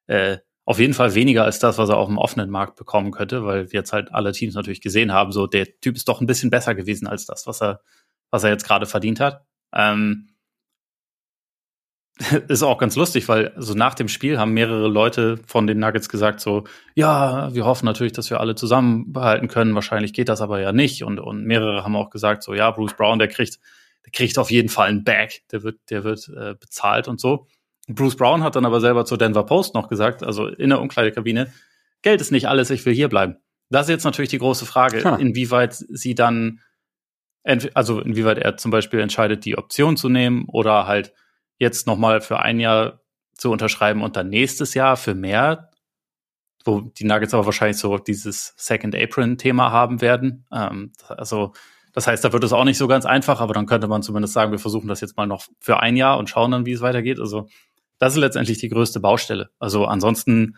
äh, auf jeden Fall weniger als das, was er auf dem offenen Markt bekommen könnte, weil wir jetzt halt alle Teams natürlich gesehen haben, so der Typ ist doch ein bisschen besser gewesen als das, was er, was er jetzt gerade verdient hat. Ähm, ist auch ganz lustig, weil so nach dem Spiel haben mehrere Leute von den Nuggets gesagt so, ja, wir hoffen natürlich, dass wir alle zusammenbehalten können. Wahrscheinlich geht das aber ja nicht. Und, und mehrere haben auch gesagt so, ja, Bruce Brown, der kriegt, der kriegt auf jeden Fall ein Bag, der wird, der wird äh, bezahlt und so. Bruce Brown hat dann aber selber zur Denver Post noch gesagt, also in der Umkleidekabine, Geld ist nicht alles, ich will hier bleiben. Das ist jetzt natürlich die große Frage, ha. inwieweit sie dann, also inwieweit er zum Beispiel entscheidet, die Option zu nehmen oder halt jetzt nochmal für ein Jahr zu unterschreiben und dann nächstes Jahr für mehr, wo die Nuggets aber wahrscheinlich so dieses Second Apron-Thema haben werden. Ähm, also das heißt, da wird es auch nicht so ganz einfach, aber dann könnte man zumindest sagen, wir versuchen das jetzt mal noch für ein Jahr und schauen dann, wie es weitergeht. Also das ist letztendlich die größte Baustelle. Also ansonsten,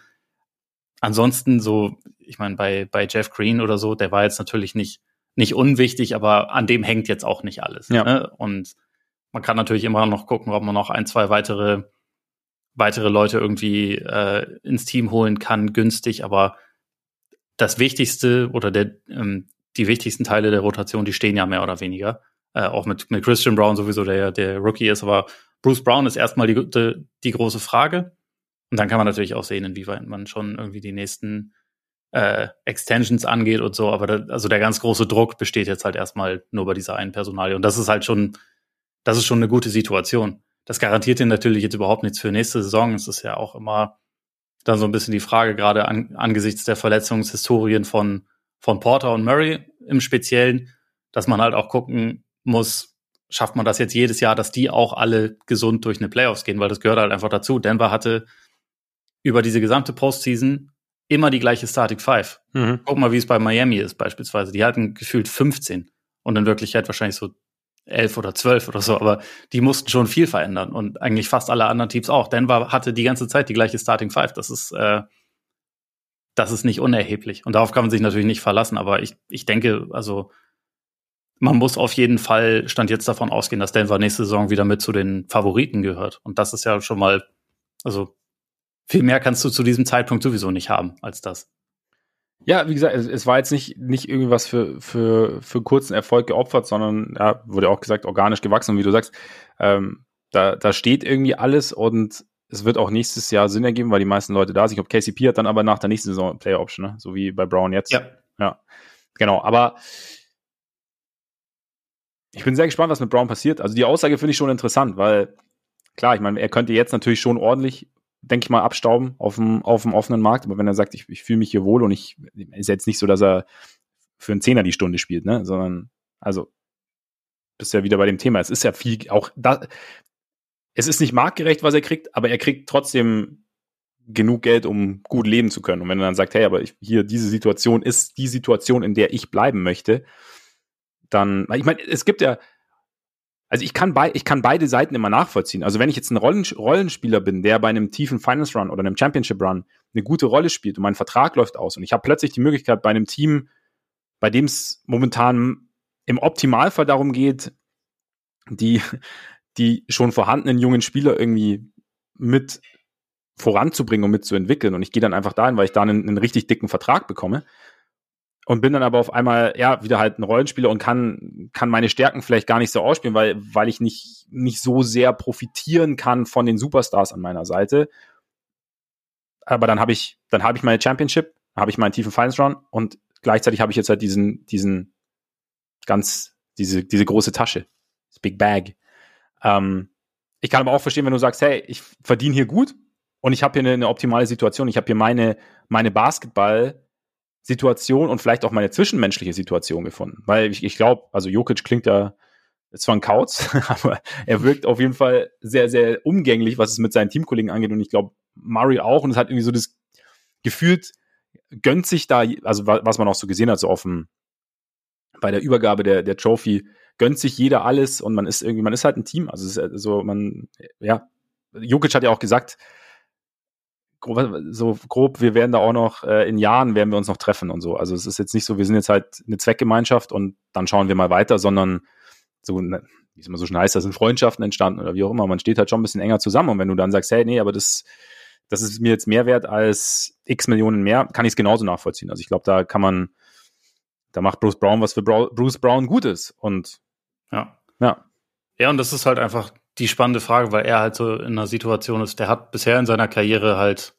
ansonsten so, ich meine, bei, bei Jeff Green oder so, der war jetzt natürlich nicht, nicht unwichtig, aber an dem hängt jetzt auch nicht alles. Ja. Ne? Und man kann natürlich immer noch gucken, ob man noch ein, zwei weitere, weitere Leute irgendwie äh, ins Team holen kann, günstig, aber das Wichtigste oder der, ähm, die wichtigsten Teile der Rotation, die stehen ja mehr oder weniger. Äh, auch mit, mit Christian Brown sowieso, der der Rookie ist, aber Bruce Brown ist erstmal die, die, die große Frage. Und dann kann man natürlich auch sehen, inwieweit man schon irgendwie die nächsten äh, Extensions angeht und so. Aber da, also der ganz große Druck besteht jetzt halt erstmal nur bei dieser einen Personalie. Und das ist halt schon, das ist schon eine gute Situation. Das garantiert dir natürlich jetzt überhaupt nichts für nächste Saison. Es ist ja auch immer dann so ein bisschen die Frage, gerade an, angesichts der Verletzungshistorien von, von Porter und Murray im Speziellen, dass man halt auch gucken muss, schafft man das jetzt jedes Jahr, dass die auch alle gesund durch eine Playoffs gehen, weil das gehört halt einfach dazu. Denver hatte über diese gesamte Postseason immer die gleiche Static Five. Mhm. Guck mal, wie es bei Miami ist beispielsweise. Die hatten gefühlt 15 und in Wirklichkeit wahrscheinlich so elf oder zwölf oder so, aber die mussten schon viel verändern und eigentlich fast alle anderen Teams auch. Denver hatte die ganze Zeit die gleiche Starting Five. Das ist, äh, das ist nicht unerheblich und darauf kann man sich natürlich nicht verlassen. Aber ich, ich denke, also man muss auf jeden Fall stand jetzt davon ausgehen, dass Denver nächste Saison wieder mit zu den Favoriten gehört und das ist ja schon mal, also viel mehr kannst du zu diesem Zeitpunkt sowieso nicht haben als das. Ja, wie gesagt, es, es, war jetzt nicht, nicht irgendwas für, für, für kurzen Erfolg geopfert, sondern ja, wurde auch gesagt, organisch gewachsen. Und wie du sagst, ähm, da, da steht irgendwie alles und es wird auch nächstes Jahr Sinn ergeben, weil die meisten Leute da sind. Ich glaube, KCP hat dann aber nach der nächsten Saison Player Option, ne? so wie bei Brown jetzt. Ja. Ja, genau. Aber ich bin sehr gespannt, was mit Brown passiert. Also die Aussage finde ich schon interessant, weil klar, ich meine, er könnte jetzt natürlich schon ordentlich denke ich mal, abstauben auf dem, auf dem offenen Markt. Aber wenn er sagt, ich, ich fühle mich hier wohl und ich ist jetzt nicht so, dass er für einen Zehner die Stunde spielt, ne? Sondern, also, bist ja wieder bei dem Thema. Es ist ja viel, auch da, es ist nicht marktgerecht, was er kriegt, aber er kriegt trotzdem genug Geld, um gut leben zu können. Und wenn er dann sagt, hey, aber ich, hier, diese Situation ist die Situation, in der ich bleiben möchte, dann, ich meine, es gibt ja, also ich kann, bei, ich kann beide Seiten immer nachvollziehen. Also wenn ich jetzt ein Rollen, Rollenspieler bin, der bei einem tiefen Finance Run oder einem Championship Run eine gute Rolle spielt und mein Vertrag läuft aus und ich habe plötzlich die Möglichkeit bei einem Team, bei dem es momentan im Optimalfall darum geht, die, die schon vorhandenen jungen Spieler irgendwie mit voranzubringen und mitzuentwickeln. Und ich gehe dann einfach dahin, weil ich da einen, einen richtig dicken Vertrag bekomme und bin dann aber auf einmal ja wieder halt ein Rollenspieler und kann kann meine Stärken vielleicht gar nicht so ausspielen, weil weil ich nicht nicht so sehr profitieren kann von den Superstars an meiner Seite. Aber dann habe ich dann habe ich meine Championship, habe ich meinen tiefen Finals Run und gleichzeitig habe ich jetzt halt diesen diesen ganz diese diese große Tasche, das Big Bag. Ähm, ich kann aber auch verstehen, wenn du sagst, hey, ich verdiene hier gut und ich habe hier eine, eine optimale Situation, ich habe hier meine meine Basketball Situation und vielleicht auch meine zwischenmenschliche Situation gefunden. Weil ich, ich glaube, also Jokic klingt ja zwar ein Kauz, aber er wirkt auf jeden Fall sehr, sehr umgänglich, was es mit seinen Teamkollegen angeht. Und ich glaube, Murray auch. Und es hat irgendwie so das gefühlt, gönnt sich da, also was man auch so gesehen hat, so dem, bei der Übergabe der, der Trophy, gönnt sich jeder alles und man ist irgendwie, man ist halt ein Team. Also, ist also man, ja, Jokic hat ja auch gesagt, so grob, wir werden da auch noch äh, in Jahren werden wir uns noch treffen und so. Also es ist jetzt nicht so, wir sind jetzt halt eine Zweckgemeinschaft und dann schauen wir mal weiter, sondern so, ne, wie es immer so schon heißt, da sind Freundschaften entstanden oder wie auch immer. Man steht halt schon ein bisschen enger zusammen und wenn du dann sagst, hey, nee, aber das, das ist mir jetzt mehr wert als x Millionen mehr, kann ich es genauso nachvollziehen. Also ich glaube, da kann man, da macht Bruce Brown was für Bruce Brown gut ist und ja. Ja. Ja, und das ist halt einfach die spannende Frage, weil er halt so in einer Situation ist, der hat bisher in seiner Karriere halt,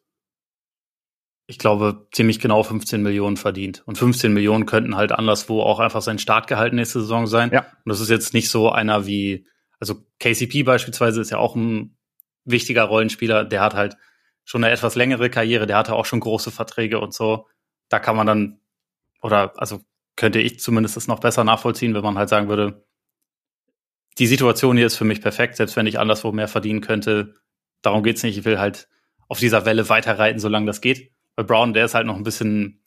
ich glaube, ziemlich genau 15 Millionen verdient. Und 15 Millionen könnten halt anderswo auch einfach sein Startgehalt nächste Saison sein. Ja. Und das ist jetzt nicht so einer wie, also KCP beispielsweise ist ja auch ein wichtiger Rollenspieler, der hat halt schon eine etwas längere Karriere, der hatte auch schon große Verträge und so. Da kann man dann, oder also könnte ich zumindest das noch besser nachvollziehen, wenn man halt sagen würde, die Situation hier ist für mich perfekt, selbst wenn ich anderswo mehr verdienen könnte. Darum geht's nicht. Ich will halt auf dieser Welle weiterreiten, solange das geht. Bei Brown, der ist halt noch ein bisschen,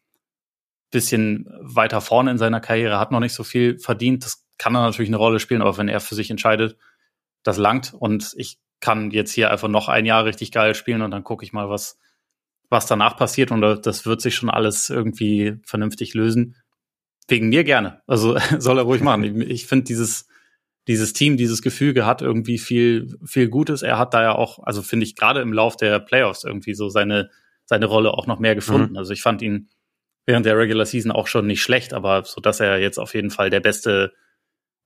bisschen weiter vorne in seiner Karriere, hat noch nicht so viel verdient. Das kann dann natürlich eine Rolle spielen, aber wenn er für sich entscheidet, das langt und ich kann jetzt hier einfach noch ein Jahr richtig geil spielen und dann gucke ich mal, was, was danach passiert und das wird sich schon alles irgendwie vernünftig lösen. Wegen mir gerne. Also soll er ruhig machen. Ich, ich finde dieses, dieses Team, dieses Gefüge hat irgendwie viel, viel Gutes. Er hat da ja auch, also finde ich gerade im Lauf der Playoffs irgendwie so seine, seine Rolle auch noch mehr gefunden. Mhm. Also ich fand ihn während der Regular Season auch schon nicht schlecht, aber so dass er jetzt auf jeden Fall der beste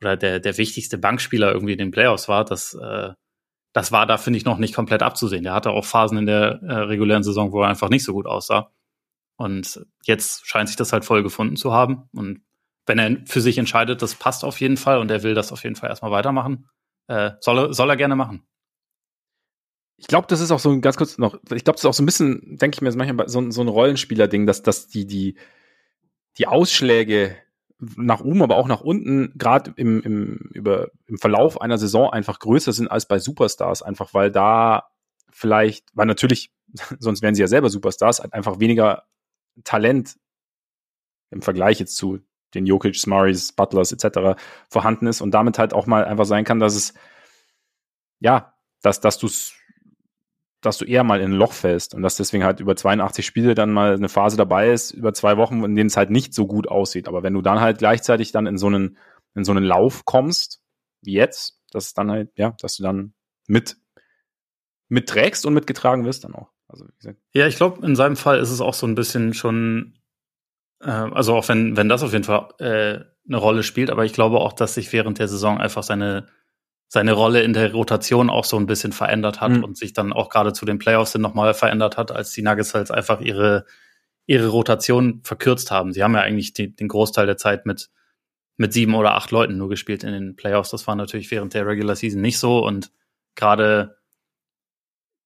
oder der, der wichtigste Bankspieler irgendwie in den Playoffs war, das, äh, das war da, finde ich, noch nicht komplett abzusehen. Der hatte auch Phasen in der äh, regulären Saison, wo er einfach nicht so gut aussah. Und jetzt scheint sich das halt voll gefunden zu haben. Und wenn er für sich entscheidet, das passt auf jeden Fall und er will das auf jeden Fall erstmal weitermachen, äh, soll, er, soll er gerne machen. Ich glaube, das ist auch so ein ganz kurz noch, ich glaube, das ist auch so ein bisschen, denke ich mir, manchmal so, so ein Rollenspieler-Ding, dass, dass die, die, die Ausschläge nach oben, aber auch nach unten, gerade im, im, über, im Verlauf einer Saison einfach größer sind als bei Superstars, einfach weil da vielleicht, weil natürlich, sonst wären sie ja selber Superstars, halt einfach weniger Talent im Vergleich jetzt zu den Jokic, Smarries, Butlers etc. vorhanden ist und damit halt auch mal einfach sein kann, dass es ja, dass, dass du dass du eher mal in ein Loch fällst und dass deswegen halt über 82 Spiele dann mal eine Phase dabei ist, über zwei Wochen, in denen es halt nicht so gut aussieht. Aber wenn du dann halt gleichzeitig dann in so einen, in so einen Lauf kommst, wie jetzt, dass dann halt, ja, dass du dann mit mitträgst und mitgetragen wirst dann auch. Also, wie gesagt. Ja, ich glaube, in seinem Fall ist es auch so ein bisschen schon, äh, also auch wenn, wenn das auf jeden Fall äh, eine Rolle spielt, aber ich glaube auch, dass sich während der Saison einfach seine, seine Rolle in der Rotation auch so ein bisschen verändert hat mhm. und sich dann auch gerade zu den Playoffs hin nochmal verändert hat, als die Nuggets halt einfach ihre, ihre Rotation verkürzt haben. Sie haben ja eigentlich die, den Großteil der Zeit mit, mit sieben oder acht Leuten nur gespielt in den Playoffs. Das war natürlich während der Regular Season nicht so und gerade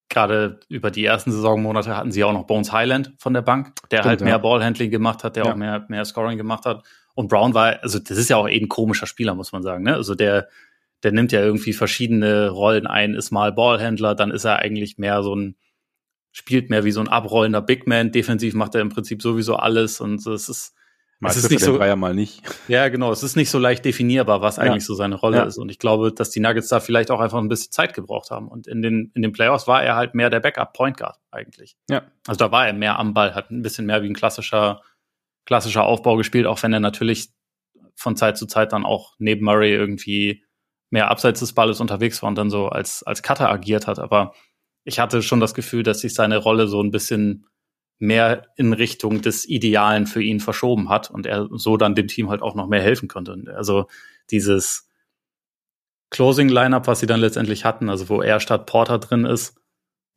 gerade über die ersten Saisonmonate hatten sie auch noch Bones Highland von der Bank, der Stimmt, halt mehr ja. Ballhandling gemacht hat, der ja. auch mehr, mehr Scoring gemacht hat. Und Brown war, also das ist ja auch eh ein komischer Spieler, muss man sagen. Ne? Also der, der nimmt ja irgendwie verschiedene Rollen ein, ist mal Ballhändler, dann ist er eigentlich mehr so ein, spielt mehr wie so ein abrollender Big Man. Defensiv macht er im Prinzip sowieso alles und es ist, Mal es ist nicht so, Dreier, mal nicht. Ja, genau. Es ist nicht so leicht definierbar, was eigentlich ja. so seine Rolle ja. ist. Und ich glaube, dass die Nuggets da vielleicht auch einfach ein bisschen Zeit gebraucht haben. Und in den, in den Playoffs war er halt mehr der Backup Point Guard eigentlich. Ja. Also da war er mehr am Ball, hat ein bisschen mehr wie ein klassischer, klassischer Aufbau gespielt, auch wenn er natürlich von Zeit zu Zeit dann auch neben Murray irgendwie mehr abseits des Balles unterwegs war und dann so als, als Cutter agiert hat. Aber ich hatte schon das Gefühl, dass sich seine Rolle so ein bisschen mehr in Richtung des Idealen für ihn verschoben hat und er so dann dem Team halt auch noch mehr helfen konnte. Also dieses Closing Lineup, was sie dann letztendlich hatten, also wo er statt Porter drin ist,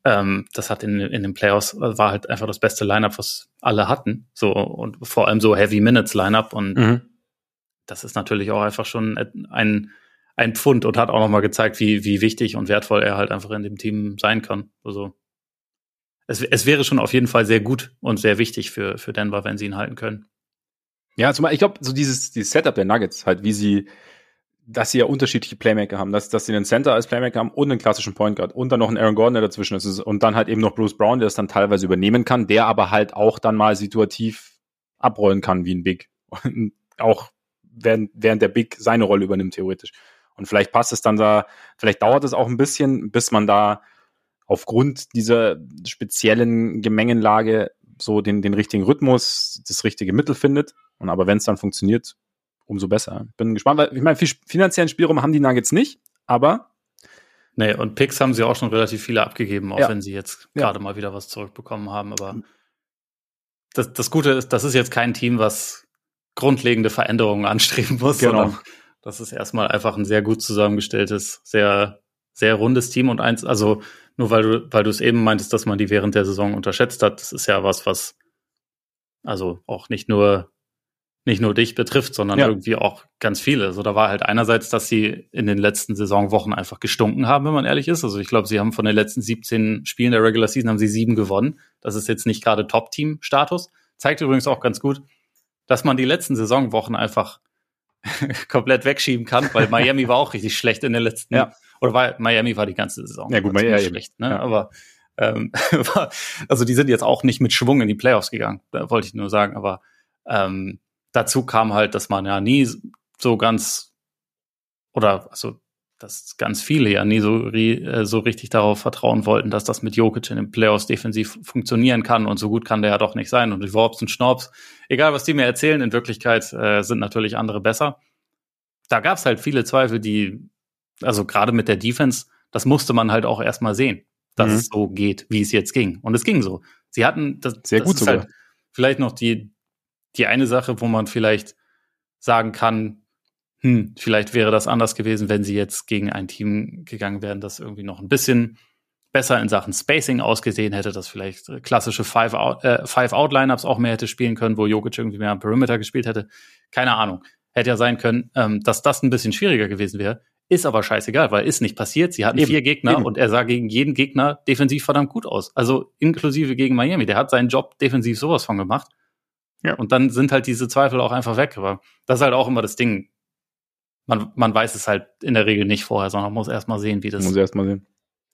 ähm, das hat in, in den Playoffs war halt einfach das beste Lineup, was alle hatten. So und vor allem so Heavy Minutes Lineup und mhm. das ist natürlich auch einfach schon ein ein Pfund und hat auch noch mal gezeigt, wie wie wichtig und wertvoll er halt einfach in dem Team sein kann. Also es, es wäre schon auf jeden Fall sehr gut und sehr wichtig für, für Denver, wenn sie ihn halten können. Ja, zumal, ich glaube, so dieses, dieses Setup der Nuggets, halt, wie sie, dass sie ja unterschiedliche Playmaker haben, dass, dass sie einen Center als Playmaker haben und einen klassischen Point Guard und dann noch einen Aaron Gordon, der dazwischen ist und dann halt eben noch Bruce Brown, der das dann teilweise übernehmen kann, der aber halt auch dann mal situativ abrollen kann wie ein Big. Und auch während, während der Big seine Rolle übernimmt, theoretisch. Und vielleicht passt es dann da, vielleicht dauert es auch ein bisschen, bis man da aufgrund dieser speziellen Gemengenlage so den, den richtigen Rhythmus, das richtige Mittel findet. Und aber wenn es dann funktioniert, umso besser. Bin gespannt, weil ich meine, finanziellen Spielraum haben die Nuggets nicht, aber. Nee, und Picks haben sie auch schon relativ viele abgegeben, auch ja. wenn sie jetzt ja. gerade mal wieder was zurückbekommen haben. Aber das, das Gute ist, das ist jetzt kein Team, was grundlegende Veränderungen anstreben muss, genau. sondern das ist erstmal einfach ein sehr gut zusammengestelltes, sehr, sehr rundes Team und eins, also nur weil du, weil du es eben meintest, dass man die während der Saison unterschätzt hat, das ist ja was, was also auch nicht nur nicht nur dich betrifft, sondern ja. irgendwie auch ganz viele. Also da war halt einerseits, dass sie in den letzten Saisonwochen einfach gestunken haben, wenn man ehrlich ist. Also ich glaube, sie haben von den letzten 17 Spielen der Regular Season haben sie sieben gewonnen. Das ist jetzt nicht gerade Top-Team-Status. Zeigt übrigens auch ganz gut, dass man die letzten Saisonwochen einfach komplett wegschieben kann, weil Miami war auch richtig schlecht in den letzten ja. Oder war Miami war die ganze Saison ja, gut, Miami, ja, schlecht, ne? Ja. Aber ähm, also die sind jetzt auch nicht mit Schwung in die Playoffs gegangen, da wollte ich nur sagen. Aber ähm, dazu kam halt, dass man ja nie so ganz oder also dass ganz viele ja nie so, äh, so richtig darauf vertrauen wollten, dass das mit Jokic in den Playoffs defensiv funktionieren kann und so gut kann der ja doch nicht sein. Und die Worps und Schnorps, egal was die mir erzählen, in Wirklichkeit äh, sind natürlich andere besser. Da gab es halt viele Zweifel, die also gerade mit der Defense, das musste man halt auch erstmal sehen, dass mhm. es so geht, wie es jetzt ging. Und es ging so. Sie hatten das, sehr das gut sogar. Halt vielleicht noch die, die eine Sache, wo man vielleicht sagen kann, hm, vielleicht wäre das anders gewesen, wenn sie jetzt gegen ein Team gegangen wären, das irgendwie noch ein bisschen besser in Sachen Spacing ausgesehen hätte, das vielleicht klassische Five-Out-Lineups äh, auch mehr hätte spielen können, wo Jokic irgendwie mehr am Perimeter gespielt hätte. Keine Ahnung. Hätte ja sein können, ähm, dass das ein bisschen schwieriger gewesen wäre. Ist aber scheißegal, weil ist nicht passiert. Sie hatten eben, vier Gegner eben. und er sah gegen jeden Gegner defensiv verdammt gut aus. Also inklusive gegen Miami. Der hat seinen Job defensiv sowas von gemacht. Ja. Und dann sind halt diese Zweifel auch einfach weg. Aber das ist halt auch immer das Ding. Man, man weiß es halt in der Regel nicht vorher, sondern muss erst mal sehen, wie das, muss erst mal sehen.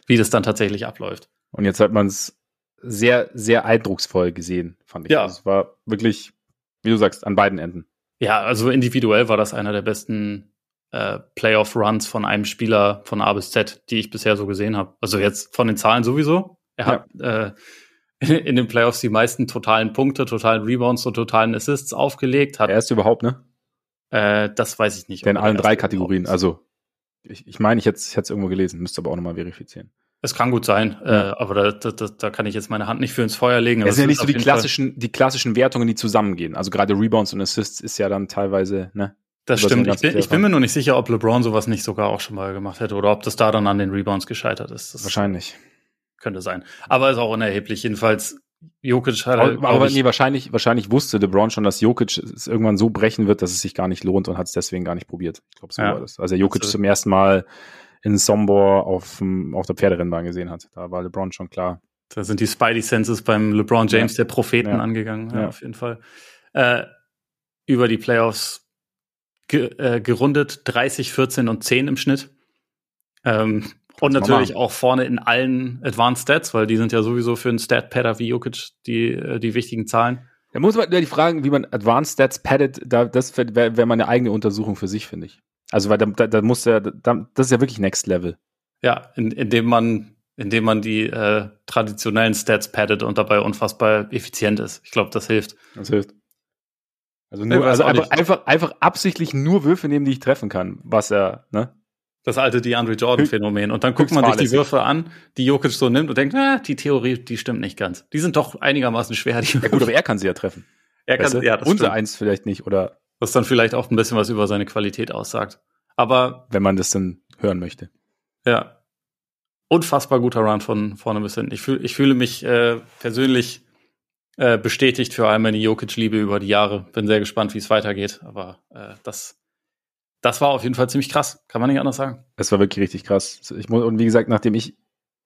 wie das dann tatsächlich abläuft. Und jetzt hat man es sehr, sehr eindrucksvoll gesehen, fand ich. Ja. Also es war wirklich, wie du sagst, an beiden Enden. Ja, also individuell war das einer der besten äh, Playoff-Runs von einem Spieler von A bis Z, die ich bisher so gesehen habe. Also jetzt von den Zahlen sowieso. Er hat äh, in den Playoffs die meisten totalen Punkte, totalen Rebounds und totalen Assists aufgelegt. Hat, Der erste überhaupt, ne? Äh, das weiß ich nicht. In allen drei Kategorien. Also, ich, ich meine, ich hätte es irgendwo gelesen, müsste aber auch nochmal verifizieren. Es kann gut sein, Ja. äh, aber da, da, da, kann ich jetzt meine Hand nicht für ins Feuer legen. Es sind ja nicht so die Fall- klassischen, die klassischen Wertungen, die zusammengehen. Also gerade Rebounds und Assists ist ja dann teilweise, ne? Das stimmt. Ich bin, ich bin mir nur nicht sicher, ob LeBron sowas nicht sogar auch schon mal gemacht hätte oder ob das da dann an den Rebounds gescheitert ist. Das Wahrscheinlich. könnte sein. Aber ist auch unerheblich. Jedenfalls, Jokic hat Aber, halt, aber nee, wahrscheinlich, wahrscheinlich wusste LeBron schon, dass Jokic es irgendwann so brechen wird, dass es sich gar nicht lohnt und hat es deswegen gar nicht probiert. Ich glaube, so Ja. war das. Als er Jokic Also- zum ersten Mal in Sombor auf, auf der Pferderennbahn gesehen hat. Da war LeBron schon klar. da sind die Spidey Senses beim LeBron James der Propheten Ja. angegangen. Ja, Ja. auf jeden Fall. Äh, über die Playoffs ge äh, gerundet 30, 14 und 10 im Schnitt. Ähm, und natürlich auch vorne in allen Advanced Stats, weil die sind ja sowieso für einen Stat-Padder wie Jokic die, äh, die wichtigen Zahlen. Da muss man die Fragen, wie man Advanced Stats paddet, da, das wäre wär mal eine eigene Untersuchung für sich, finde ich. Also, weil da, da, da muss ja, da, das ist ja wirklich Next Level. Ja, in, indem man, indem man die äh, traditionellen Stats paddet und dabei unfassbar effizient ist. Ich glaube, das hilft. Das hilft. Also, Ich nur, also auch einfach, einfach, einfach absichtlich nur Würfe nehmen, die ich treffen kann, was er, ne? Das alte DeAndre Jordan-Phänomen. Und dann guckt man sich die. Würfe an, die Jokic so nimmt und denkt, ah, die Theorie, die stimmt nicht ganz. Die sind doch einigermaßen schwer. Die Ja gut, aber er kann sie ja treffen. er weißt kann, du? ja, das Unser stimmt. eins vielleicht nicht, oder Was dann vielleicht auch ein bisschen was über seine Qualität aussagt. Aber wenn man das dann hören möchte. ja, unfassbar guter Run von vorne bis hinten. Ich, fühl, ich fühle mich äh, persönlich äh, bestätigt für all meine Jokic-Liebe über die Jahre. Bin sehr gespannt, wie es weitergeht. Aber äh, das, das war auf jeden Fall ziemlich krass. Kann man nicht anders sagen. Es war wirklich richtig krass. Ich muss, und wie gesagt, nachdem ich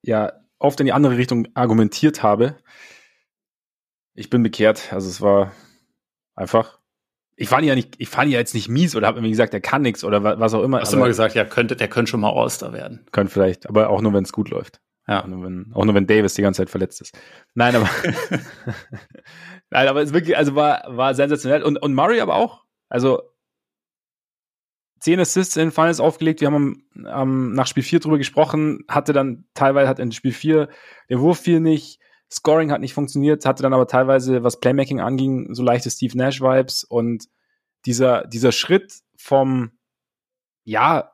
ja oft in die andere Richtung argumentiert habe, ich bin bekehrt. Also es war einfach. Ich fand ihn ja nicht, ich fand ihn ja jetzt nicht mies oder habe irgendwie gesagt, er kann nichts oder wa- was auch immer. Hast du mal gesagt, ja, könnte, der könnte schon mal All-Star werden. Könnte vielleicht, aber auch nur, wenn es gut läuft. Ja. Auch nur, wenn, auch nur wenn Davis die ganze Zeit verletzt ist. Nein, aber Nein, aber es wirklich, also war, war sensationell. Und, und Murray aber auch. Also zehn Assists in Finals aufgelegt. Wir haben am, nach Spiel 4 drüber gesprochen, hatte dann teilweise hat in Spiel 4 der Wurf fiel nicht, Scoring hat nicht funktioniert, hatte dann aber teilweise, was Playmaking anging, so leichte Steve Nash-Vibes und dieser, dieser Schritt vom, ja,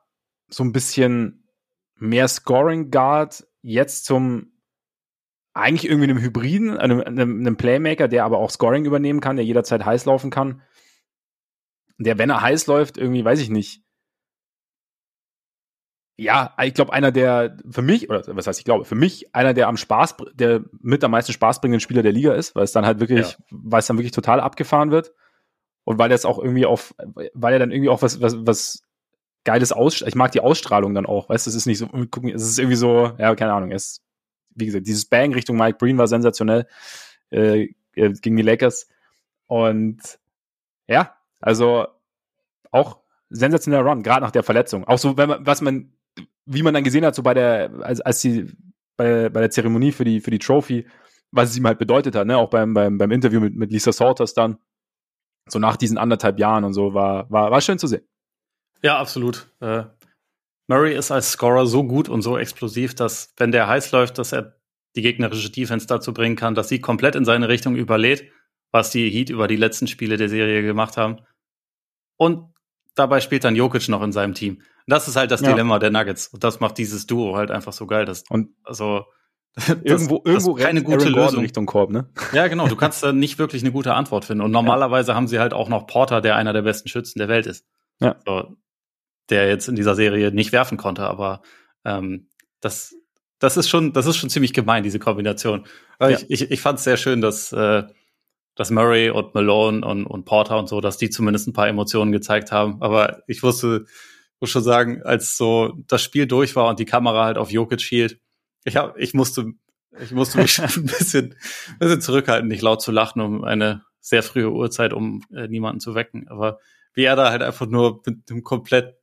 so ein bisschen mehr Scoring Guard jetzt zum eigentlich irgendwie einem Hybriden, einem, einem, einem Playmaker, der aber auch Scoring übernehmen kann, der jederzeit heiß laufen kann. Der, wenn er heiß läuft, irgendwie, weiß ich nicht. Ja, ich glaube, einer der für mich, oder was heißt ich glaube, für mich einer der am Spaß, der mit am meisten Spaß bringenden Spieler der Liga ist, weil es dann halt wirklich, Ja. weil es dann wirklich total abgefahren wird. Und weil das auch irgendwie auf, weil er dann irgendwie auch was, was, was geiles aus, ich mag die Ausstrahlung dann auch, weißt du, es ist nicht so, gucken, es ist irgendwie so, ja, keine Ahnung, es, wie gesagt, dieses Bang Richtung Mike Breen war sensationell äh, äh, gegen die Lakers. Und ja, also auch sensationeller Run, gerade nach der Verletzung. Auch so, wenn man, was man, wie man dann gesehen hat, so bei der, als, als sie bei, bei der Zeremonie für die, für die Trophy, was es ihm halt bedeutet hat, ne, auch beim, beim, beim Interview mit, mit Lisa Salters dann, so nach diesen anderthalb Jahren und so, war, war, war schön zu sehen. Ja, absolut. Äh, Murray ist als Scorer so gut und so explosiv, dass wenn der heiß läuft, dass er die gegnerische Defense dazu bringen kann, dass sie komplett in seine Richtung überlädt, was die Heat über die letzten Spiele der Serie gemacht haben. Und dabei spielt dann Jokic noch in seinem Team. Das ist halt das Ja. Dilemma der Nuggets. Und das macht dieses Duo halt einfach so geil. Das, Und also das- irgendwo, das irgendwo keine gute Aaron Gordon Lösung. Richtung Korb, ne? Ja, genau. Du kannst da nicht wirklich eine gute Antwort finden. Und normalerweise haben sie halt auch noch Porter, der einer der besten Schützen der Welt ist. Ja. So, der jetzt in dieser Serie nicht werfen konnte, aber ähm, das, das ist schon, das ist schon ziemlich gemein, diese Kombination. Ja. Ich, ich, ich fand es sehr schön, dass, äh, dass Murray und Malone und, und Porter und so, dass die zumindest ein paar Emotionen gezeigt haben. Aber ich wusste, muss schon sagen, als so das Spiel durch war und die Kamera halt auf Jokic hielt, ich hab, ich musste, ich musste mich schon ein bisschen, ein bisschen zurückhalten, nicht laut zu lachen, um eine sehr frühe Uhrzeit, um äh, niemanden zu wecken. Aber wie er da halt einfach nur mit einem komplett,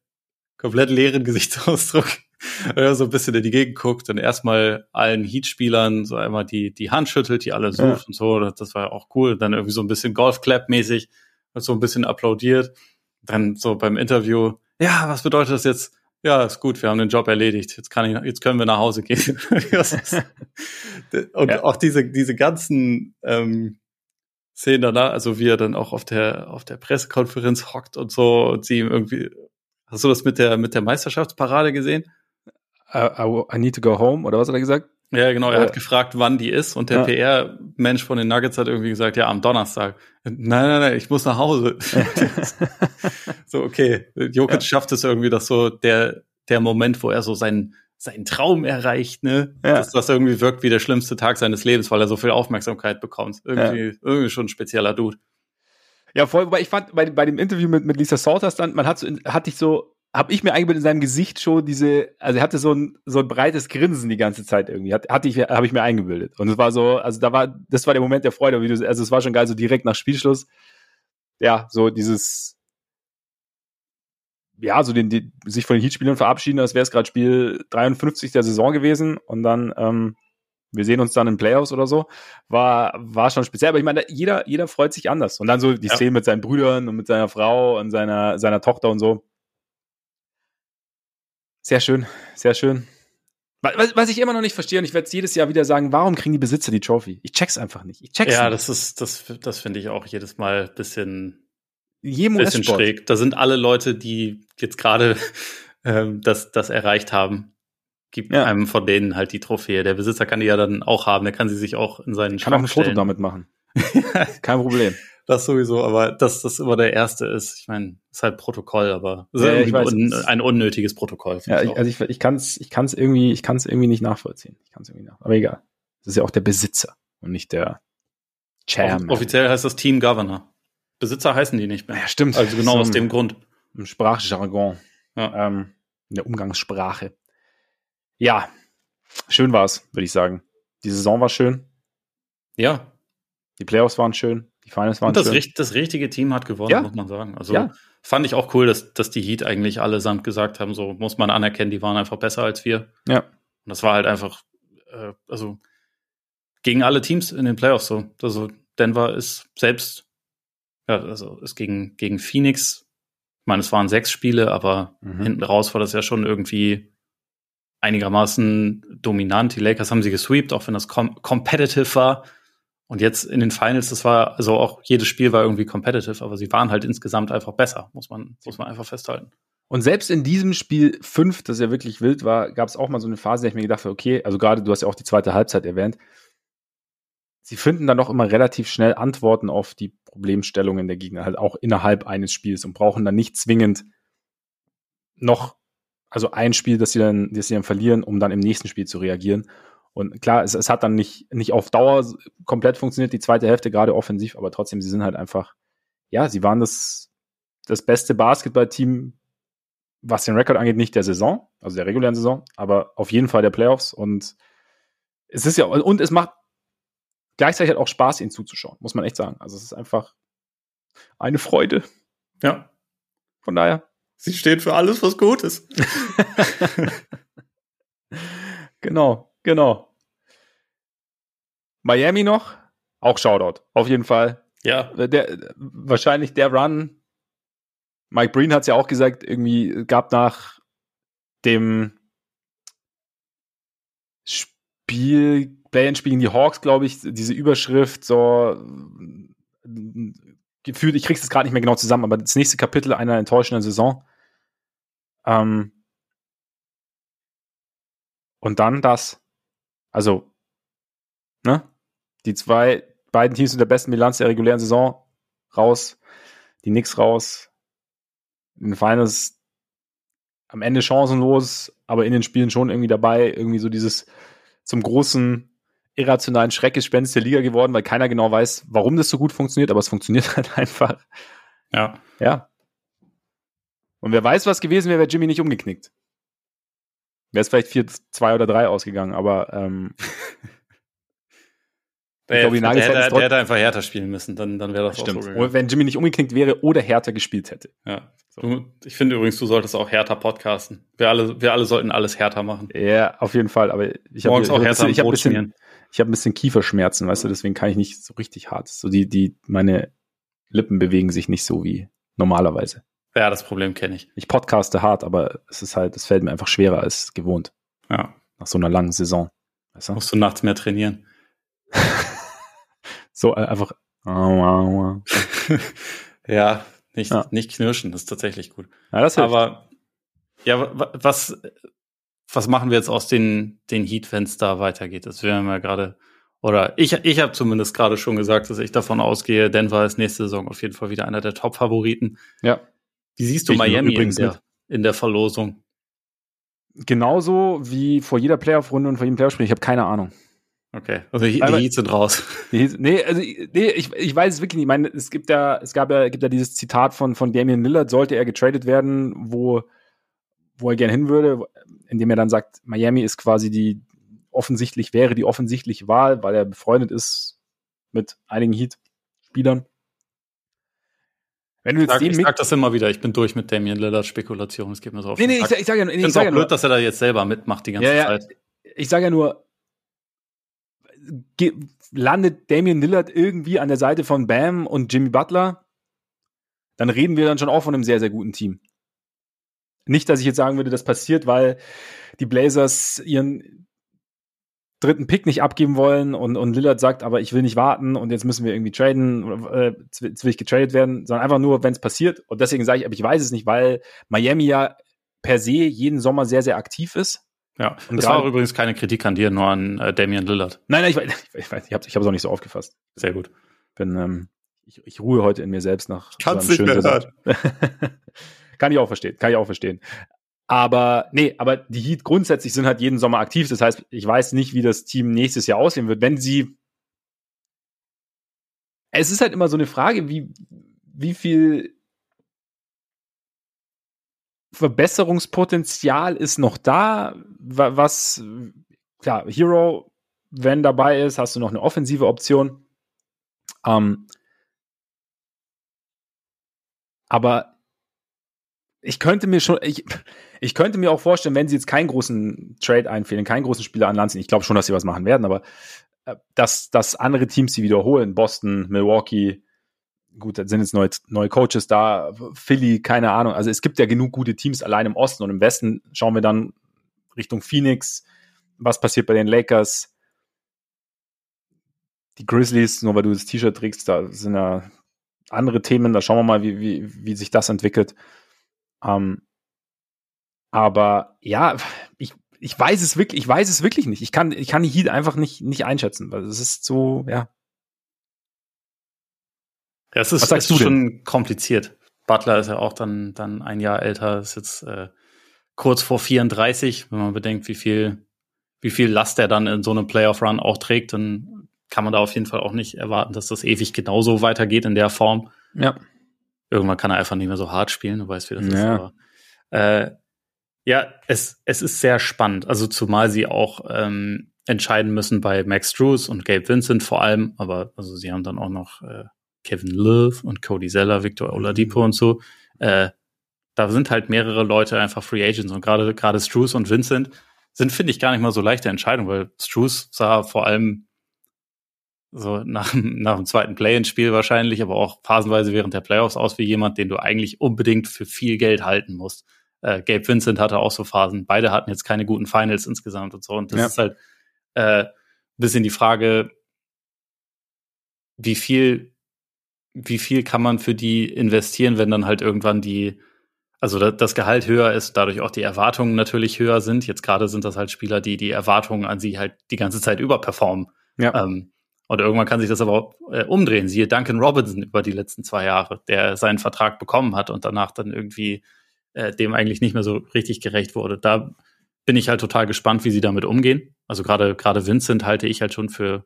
komplett leeren Gesichtsausdruck so ein bisschen in die Gegend guckt und erstmal allen Heat-Spielern so einmal die, die Hand schüttelt, die alle sucht ja. und so. Das war auch cool. Dann irgendwie so ein bisschen Golf-Clap-mäßig, so ein bisschen applaudiert. Dann so beim Interview, ja, was bedeutet das jetzt? Ja, ist gut, wir haben den Job erledigt. Jetzt kann ich, jetzt können wir nach Hause gehen. und ja. auch diese, diese ganzen ähm, Szenen danach, also wie er dann auch auf der, auf der Pressekonferenz hockt und so und sie ihm irgendwie, hast du das mit der, mit der Meisterschaftsparade gesehen? I, I, need to go home, oder was hat er gesagt? Ja, genau. Er äh, hat gefragt, wann die ist. Und der ja. PR-Mensch von den Nuggets hat irgendwie gesagt, ja, am Donnerstag. Nein, nein, nein, ich muss nach Hause. so, okay. Jokic ja. schafft es irgendwie, dass so der, der Moment, wo er so seinen, seinen Traum erreicht, ne, ja. dass das irgendwie wirkt wie der schlimmste Tag seines Lebens, weil er so viel Aufmerksamkeit bekommt. Irgendwie, irgendwie schon ein spezieller Dude. Ja, voll, wobei ich fand, bei, bei dem Interview mit, mit Lisa Salters dann, man hat so, hatte ich so, habe ich mir eingebildet in seinem Gesicht schon diese, also er hatte so ein so ein breites Grinsen die ganze Zeit irgendwie, hat, hatte ich, habe ich mir eingebildet. Und es war so, also da war, das war der Moment der Freude, wie du, also es war schon geil, so direkt nach Spielschluss, ja, so dieses, ja, so den, die, sich von den Heatspielern verabschieden, als wäre es gerade Spiel 53 der Saison gewesen und dann, ähm, wir sehen uns dann in Playoffs oder so, war, war schon speziell. Aber ich meine, jeder, jeder freut sich anders. Und dann so die ja. Szene mit seinen Brüdern und mit seiner Frau und seiner, seiner Tochter und so sehr schön, sehr schön. Was, was ich immer noch nicht verstehe, und ich werde es jedes Jahr wieder sagen, warum kriegen die Besitzer die Trophy? Ich check's einfach nicht. Ich check's ja, nicht. das ist, das, das finde ich auch jedes Mal bisschen, Jedem bisschen schräg. Da sind alle Leute, die jetzt gerade ähm, das, das erreicht haben, gibt ja. einem von denen halt die Trophäe. Der Besitzer kann die ja dann auch haben, der kann sie sich auch in seinen Kann auch ein Foto damit machen. Kein Problem das sowieso, aber dass das immer der erste ist, ich meine, ist halt Protokoll, aber ist ja, halt weiß, un, ein unnötiges Protokoll. Ja, ich, also ich, ich kann es ich kann's irgendwie, ich kann es irgendwie nicht nachvollziehen. Ich kann es irgendwie nach, aber egal. Das ist ja auch der Besitzer und nicht der Chairman. Offiziell heißt das Team Governor. Besitzer heißen die nicht mehr. Ja, stimmt. Also genau so aus dem Grund. Im Sprachjargon. Ja. Ähm, in der Umgangssprache. Ja, schön war's, würde ich sagen. Die Saison war schön. Ja. Die Playoffs waren schön. Die Finals waren Und das, schön. das richtige Team hat gewonnen, ja. muss man sagen. Also ja. fand ich auch cool, dass, dass die Heat eigentlich allesamt gesagt haben, so muss man anerkennen, die waren einfach besser als wir. Ja. Und das war halt einfach, äh, also gegen alle Teams in den Playoffs so. Also Denver ist selbst, ja, also ist gegen, gegen Phoenix, ich meine, es waren sechs Spiele, aber mhm. hinten raus war das ja schon irgendwie einigermaßen dominant. Die Lakers haben sie gesweept, auch wenn das com competitive war. Und jetzt in den Finals, das war, also auch jedes Spiel war irgendwie competitive, aber sie waren halt insgesamt einfach besser, muss man, muss man einfach festhalten. Und selbst in diesem Spiel 5, das ja wirklich wild war, gab es auch mal so eine Phase, in der ich mir gedacht habe, okay, also gerade du hast ja auch die zweite Halbzeit erwähnt, sie finden dann doch immer relativ schnell Antworten auf die Problemstellungen der Gegner, halt auch innerhalb eines Spiels und brauchen dann nicht zwingend noch, also ein Spiel, das sie dann, das sie dann verlieren, um dann im nächsten Spiel zu reagieren. Und klar, es, es hat dann nicht, nicht auf Dauer komplett funktioniert, die zweite Hälfte gerade offensiv, aber trotzdem, sie sind halt einfach, ja, sie waren das, das beste Basketballteam, was den Rekord angeht, nicht der Saison, also der regulären Saison, aber auf jeden Fall der Playoffs. Und es ist ja, und es macht gleichzeitig halt auch Spaß, ihnen zuzuschauen, muss man echt sagen. Also es ist einfach eine Freude. Ja. Von daher. Sie steht für alles, was gut ist. genau. Genau. Miami noch, auch Shoutout, auf jeden Fall. Ja. Äh, der, wahrscheinlich der Run. Mike Breen hat es ja auch gesagt, irgendwie gab nach dem Spiel, Play-in-Spiel gegen die Hawks, glaube ich, diese Überschrift, so gefühlt, ich krieg's jetzt gerade nicht mehr genau zusammen, aber das nächste Kapitel einer enttäuschenden Saison. Ähm, und dann das. Also, ne? Die zwei, beiden Teams mit der besten Bilanz der regulären Saison raus, die Knicks raus, in den Finals am Ende chancenlos, aber in den Spielen schon irgendwie dabei, irgendwie so dieses zum großen irrationalen Schreckgespenst der Liga geworden, weil keiner genau weiß, warum das so gut funktioniert, aber es funktioniert halt einfach. Ja. Ja. Und wer weiß, was gewesen wäre, wäre Jimmy nicht umgeknickt. Wäre es vielleicht 4, 2 oder 3 ausgegangen, aber ähm, Ich glaube, die der, der, der hätte einfach härter spielen müssen, dann, dann wäre das Stimmt. auch so. Wenn Jimmy nicht umgeknickt wäre oder härter gespielt hätte. Ja. So. Du, ich finde übrigens, du solltest auch härter podcasten. Wir alle, wir alle sollten alles härter machen. Ja, auf jeden Fall. Aber ich habe auch härter ich hab ein bisschen, ich ein bisschen Kieferschmerzen, weißt du, deswegen kann ich nicht so richtig hart. So die, die, meine Lippen bewegen sich nicht so wie normalerweise. Ja, das Problem kenne ich. Ich podcaste hart, aber es ist halt, es fällt mir einfach schwerer als gewohnt. Ja. Nach so einer langen Saison. Weißt du? Musst du nachts mehr trainieren. so äh, einfach. ja, nicht, ja. nicht knirschen, das ist tatsächlich gut. Ja, das hilft. Aber ja, was, was machen wir jetzt aus den, den Heat, wenn es da weitergeht? Das wäre ja gerade, oder ich, ich habe zumindest gerade schon gesagt, dass ich davon ausgehe, Denver ist nächste Saison auf jeden Fall wieder einer der Top-Favoriten. Ja. Wie siehst du ich Miami in der, in der Verlosung? Genauso wie vor jeder Playoff-Runde und vor jedem Playoff-Spiel. Ich habe keine Ahnung. Okay, also die, die Heats sind raus. Heats, nee, also nee, ich, ich weiß es wirklich nicht. Ich meine, es gibt ja, es gab ja, gibt ja dieses Zitat von, von Damian Lillard, sollte er getradet werden, wo, wo er gern hin würde, indem er dann sagt, Miami ist quasi die offensichtlich wäre die offensichtliche Wahl, weil er befreundet ist mit einigen Heat-Spielern. Wenn du jetzt ich sag, ich sag das immer wieder, ich bin durch mit Damian Lillard Spekulation, es geht mir so auf Nee, nee, ich, ich sage ja, nee, ich sag auch ja blöd, nur, dass er da jetzt selber mitmacht die ganze ja, Zeit. Ja, ich sage ja nur, landet Damian Lillard irgendwie an der Seite von Bam und Jimmy Butler, dann reden wir dann schon auch von einem sehr, sehr guten Team. Nicht, dass ich jetzt sagen würde, das passiert, weil die Blazers ihren dritten Pick nicht abgeben wollen und, und Lillard sagt, aber ich will nicht warten und jetzt müssen wir irgendwie traden, äh, jetzt will ich getradet werden, sondern einfach nur, wenn es passiert. Und deswegen sage ich, aber ich weiß es nicht, weil Miami ja per se jeden Sommer sehr, sehr aktiv ist. Ja, und das war übrigens keine Kritik an dir, nur an äh, Damian Lillard. Nein, nein, ich, weiß, ich, weiß, ich habe es auch nicht so aufgefasst. Sehr gut. Bin, ähm, ich, ich ruhe heute in mir selbst nach. Kannst so nicht mehr hören. Kann ich auch verstehen, kann ich auch verstehen. Aber nee, aber die Heat grundsätzlich sind halt jeden Sommer aktiv. Das heißt, ich weiß nicht, wie das Team nächstes Jahr aussehen wird. Wenn sie es ist halt immer so eine Frage, wie, wie viel Verbesserungspotenzial ist noch da. Was, klar, Hero, wenn dabei ist, hast du noch eine offensive Option. Ähm, aber ich könnte mir schon, ich, ich könnte mir auch vorstellen, wenn sie jetzt keinen großen Trade einfehlen, keinen großen Spieler an Land ziehen, ich glaube schon, dass sie was machen werden, aber äh, dass, dass andere Teams sie wiederholen, Boston, Milwaukee, gut, da sind jetzt neue, neue Coaches da, Philly, keine Ahnung. Also es gibt ja genug gute Teams allein im Osten und im Westen schauen wir dann Richtung Phoenix. Was passiert bei den Lakers? Die Grizzlies, nur weil du das T-Shirt trägst, da sind ja andere Themen. Da schauen wir mal, wie, wie, wie sich das entwickelt. Ähm, aber ja, ich, ich weiß es wirklich, ich weiß es wirklich nicht. Ich kann, ich kann die Heat einfach nicht, nicht einschätzen, weil es ist so, ja, ja, es ist, sagst ist schon kompliziert. Butler ist ja auch dann, dann ein Jahr älter, ist jetzt äh, kurz vor 34, wenn man bedenkt, wie viel, wie viel Last er dann in so einem Playoff-Run auch trägt, dann kann man da auf jeden Fall auch nicht erwarten, dass das ewig genauso weitergeht in der Form. Ja. Irgendwann kann er einfach nicht mehr so hart spielen, du weißt, wie das ja. ist. Aber, äh, ja, es, es ist sehr spannend. Also zumal sie auch ähm, entscheiden müssen bei Max Drews und Gabe Vincent vor allem, aber also sie haben dann auch noch äh, Kevin Love und Cody Zeller, Victor Oladipo und so. Äh, da sind halt mehrere Leute einfach Free Agents und gerade gerade Struce und Vincent sind finde ich gar nicht mal so leichte Entscheidung, weil Struce sah vor allem so nach, nach dem zweiten Play-in-Spiel wahrscheinlich, aber auch phasenweise während der Playoffs aus wie jemand, den du eigentlich unbedingt für viel Geld halten musst. Äh, Gabe Vincent hatte auch so Phasen. Beide hatten jetzt keine guten Finals insgesamt und so. Und das ja. ist halt äh, bisschen die Frage, wie viel wie viel kann man für die investieren, wenn dann halt irgendwann die, also das Gehalt höher ist, dadurch auch die Erwartungen natürlich höher sind. Jetzt gerade sind das halt Spieler, die die Erwartungen an sie halt die ganze Zeit überperformen. Ja. Ähm, und irgendwann kann sich das aber auch, äh, umdrehen. Siehe Duncan Robinson über die letzten zwei Jahre, der seinen Vertrag bekommen hat und danach dann irgendwie äh, dem eigentlich nicht mehr so richtig gerecht wurde. Da bin ich halt total gespannt, wie sie damit umgehen. Also gerade gerade Vincent halte ich halt schon für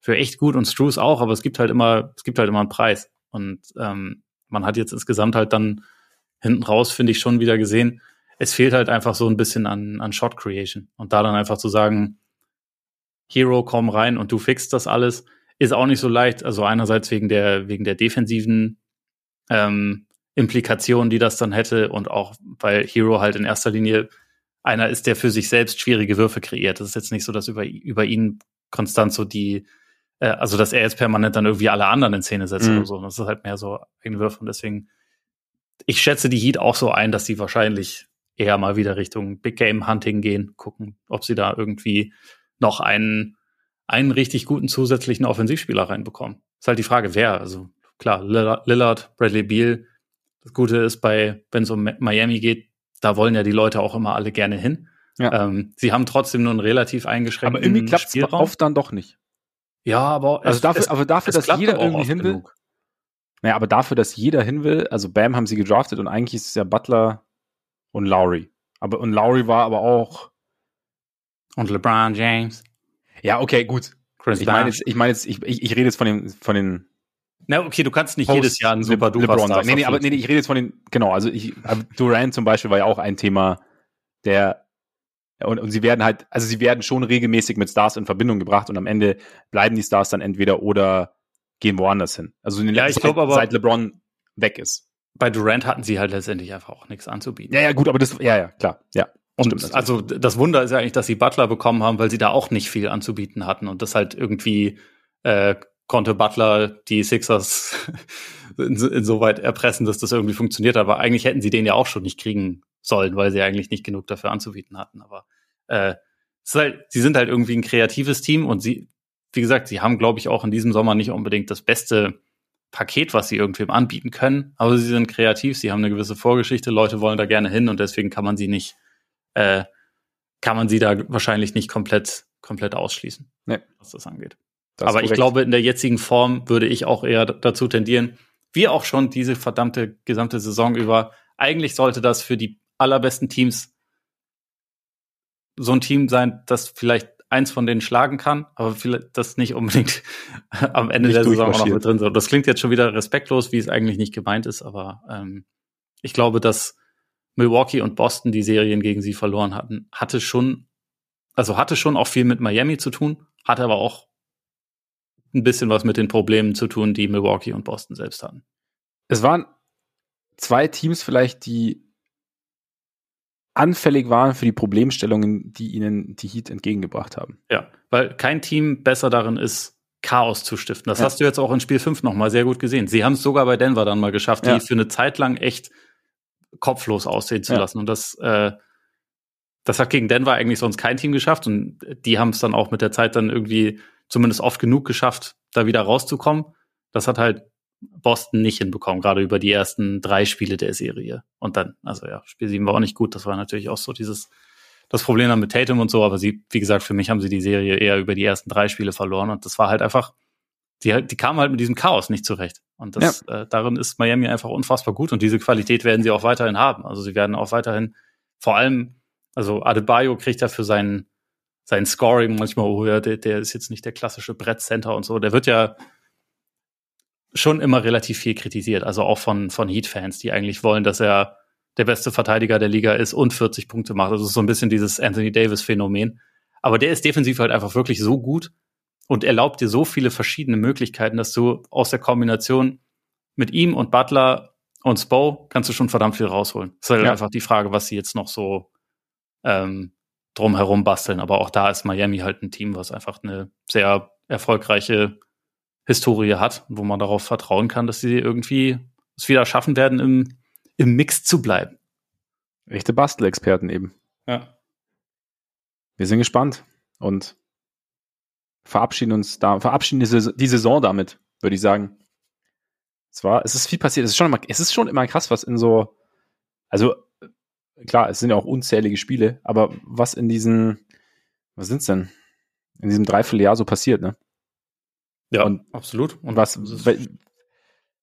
für echt gut und Struce auch, aber es gibt halt immer, es gibt halt immer einen Preis. Und ähm, man hat jetzt insgesamt halt dann hinten raus, finde ich, schon wieder gesehen, es fehlt halt einfach so ein bisschen an, an Shot Creation. Und da dann einfach zu sagen, Hero, komm rein und du fixst das alles, ist auch nicht so leicht. Also einerseits wegen der, wegen der defensiven ähm, Implikationen, die das dann hätte und auch, weil Hero halt in erster Linie einer ist, der für sich selbst schwierige Würfe kreiert. Das ist jetzt nicht so, dass über, über ihn konstant so die, äh, also dass er jetzt permanent dann irgendwie alle anderen in Szene setzt mhm. oder so. Das ist halt mehr so eigene Würfe und deswegen, ich schätze die Heat auch so ein, dass sie wahrscheinlich eher mal wieder Richtung Big Game Hunting gehen, gucken, ob sie da irgendwie noch einen, einen richtig guten zusätzlichen Offensivspieler reinbekommen. Ist halt die Frage, wer. Also klar, Lillard, Bradley Beal. Das Gute ist bei, wenn es um Miami geht, da wollen ja die Leute auch immer alle gerne hin. Ja. Ähm, sie haben trotzdem nur einen relativ eingeschränkten Aber irgendwie klappt es oft dann doch nicht. Ja, aber also dafür, es, aber dafür, dass jeder irgendwie hin will. Genug. Naja, aber dafür, dass jeder hin will, also Bam haben sie gedraftet und eigentlich ist es ja Butler und Lowry. Aber und Lowry war aber auch und LeBron James. Ja, okay, gut. Chris ich meine jetzt, ich meine jetzt, ich, ich, ich rede jetzt von den von den na, okay, du kannst nicht Post jedes Jahr einen super LeBron sagen. Nee, nee, aber nee, nee, ich rede jetzt von den, genau, also ich, Durant zum Beispiel war ja auch ein Thema, der und, und sie werden halt, also sie werden schon regelmäßig mit Stars in Verbindung gebracht und am Ende bleiben die Stars dann entweder oder gehen woanders hin. Also in den ja, ich glaub, aber seit LeBron weg ist. Bei Durant hatten sie halt letztendlich einfach auch nichts anzubieten. Ja, ja, gut, aber das, ja, ja, klar, ja. Und Stimmt, also das Wunder ist ja eigentlich, dass sie Butler bekommen haben, weil sie da auch nicht viel anzubieten hatten und das halt irgendwie äh, konnte Butler die Sixers insoweit erpressen, dass das irgendwie funktioniert. Aber eigentlich hätten sie den ja auch schon nicht kriegen sollen, weil sie eigentlich nicht genug dafür anzubieten hatten. Aber äh, es ist halt, sie sind halt irgendwie ein kreatives Team und sie, wie gesagt, sie haben, glaube ich, auch in diesem Sommer nicht unbedingt das beste Paket, was sie irgendwem anbieten können. Aber sie sind kreativ, sie haben eine gewisse Vorgeschichte, Leute wollen da gerne hin und deswegen kann man sie nicht, äh, kann man sie da wahrscheinlich nicht komplett, komplett ausschließen, nee. was das angeht. Das Aber ich glaube, in der jetzigen Form würde ich auch eher dazu tendieren, wie auch schon diese verdammte gesamte Saison über, eigentlich sollte das für die allerbesten Teams so ein Team sein, das vielleicht eins von denen schlagen kann, aber vielleicht das nicht unbedingt am Ende nicht der Saison auch noch mit drin sind. Das klingt jetzt schon wieder respektlos, wie es eigentlich nicht gemeint ist, aber ähm, ich glaube, dass Milwaukee und Boston die Serien gegen sie verloren hatten, hatte schon, also hatte schon auch viel mit Miami zu tun, hatte aber auch ein bisschen was mit den Problemen zu tun, die Milwaukee und Boston selbst hatten. Es waren zwei Teams vielleicht, die anfällig waren für die Problemstellungen, die ihnen die Heat entgegengebracht haben. Ja, weil kein Team besser darin ist, Chaos zu stiften. Das ja. hast du jetzt auch in Spiel 5 nochmal sehr gut gesehen. Sie haben es sogar bei Denver dann mal geschafft, ja. die für eine Zeit lang echt kopflos aussehen zu ja. lassen. Und das, äh, das hat gegen Denver eigentlich sonst kein Team geschafft. Und die haben es dann auch mit der Zeit dann irgendwie zumindest oft genug geschafft, da wieder rauszukommen. Das hat halt Boston nicht hinbekommen, gerade über die ersten drei Spiele der Serie. Und dann, also ja, Spiel 7 war auch nicht gut. Das war natürlich auch so dieses, das Problem dann mit Tatum und so, aber sie, wie gesagt, für mich haben sie die Serie eher über die ersten drei Spiele verloren und das war halt einfach, die, die kamen halt mit diesem Chaos nicht zurecht. Und das, ja. äh, darin ist Miami einfach unfassbar gut und diese Qualität werden sie auch weiterhin haben. Also sie werden auch weiterhin, vor allem, also Adebayo kriegt ja für seinen, sein Scoring manchmal, oh ja, der, der ist jetzt nicht der klassische Brettcenter und so. Der wird ja schon immer relativ viel kritisiert, also auch von, von Heat-Fans, die eigentlich wollen, dass er der beste Verteidiger der Liga ist und 40 Punkte macht. Ist so ein bisschen dieses Anthony Davis-Phänomen. Aber der ist defensiv halt einfach wirklich so gut und erlaubt dir so viele verschiedene Möglichkeiten, dass du aus der Kombination mit ihm und Butler und Spo kannst du schon verdammt viel rausholen. Das ist halt ja. einfach die Frage, was sie jetzt noch so ähm, drumherum basteln. Aber auch da ist Miami halt ein Team, was einfach eine sehr erfolgreiche Historie hat, wo man darauf vertrauen kann, dass sie irgendwie es wieder schaffen werden, im, im Mix zu bleiben. Echte Bastelexperten eben. Ja. Wir sind gespannt und verabschieden uns da, verabschieden die Saison damit, würde ich sagen. Es war, es ist viel passiert. Es ist schon immer, es ist schon immer krass, was in so, also klar, es sind ja auch unzählige Spiele, aber was in diesen, was sind's denn? In diesem Dreivierteljahr so passiert, ne? Ja, und, absolut. Und was,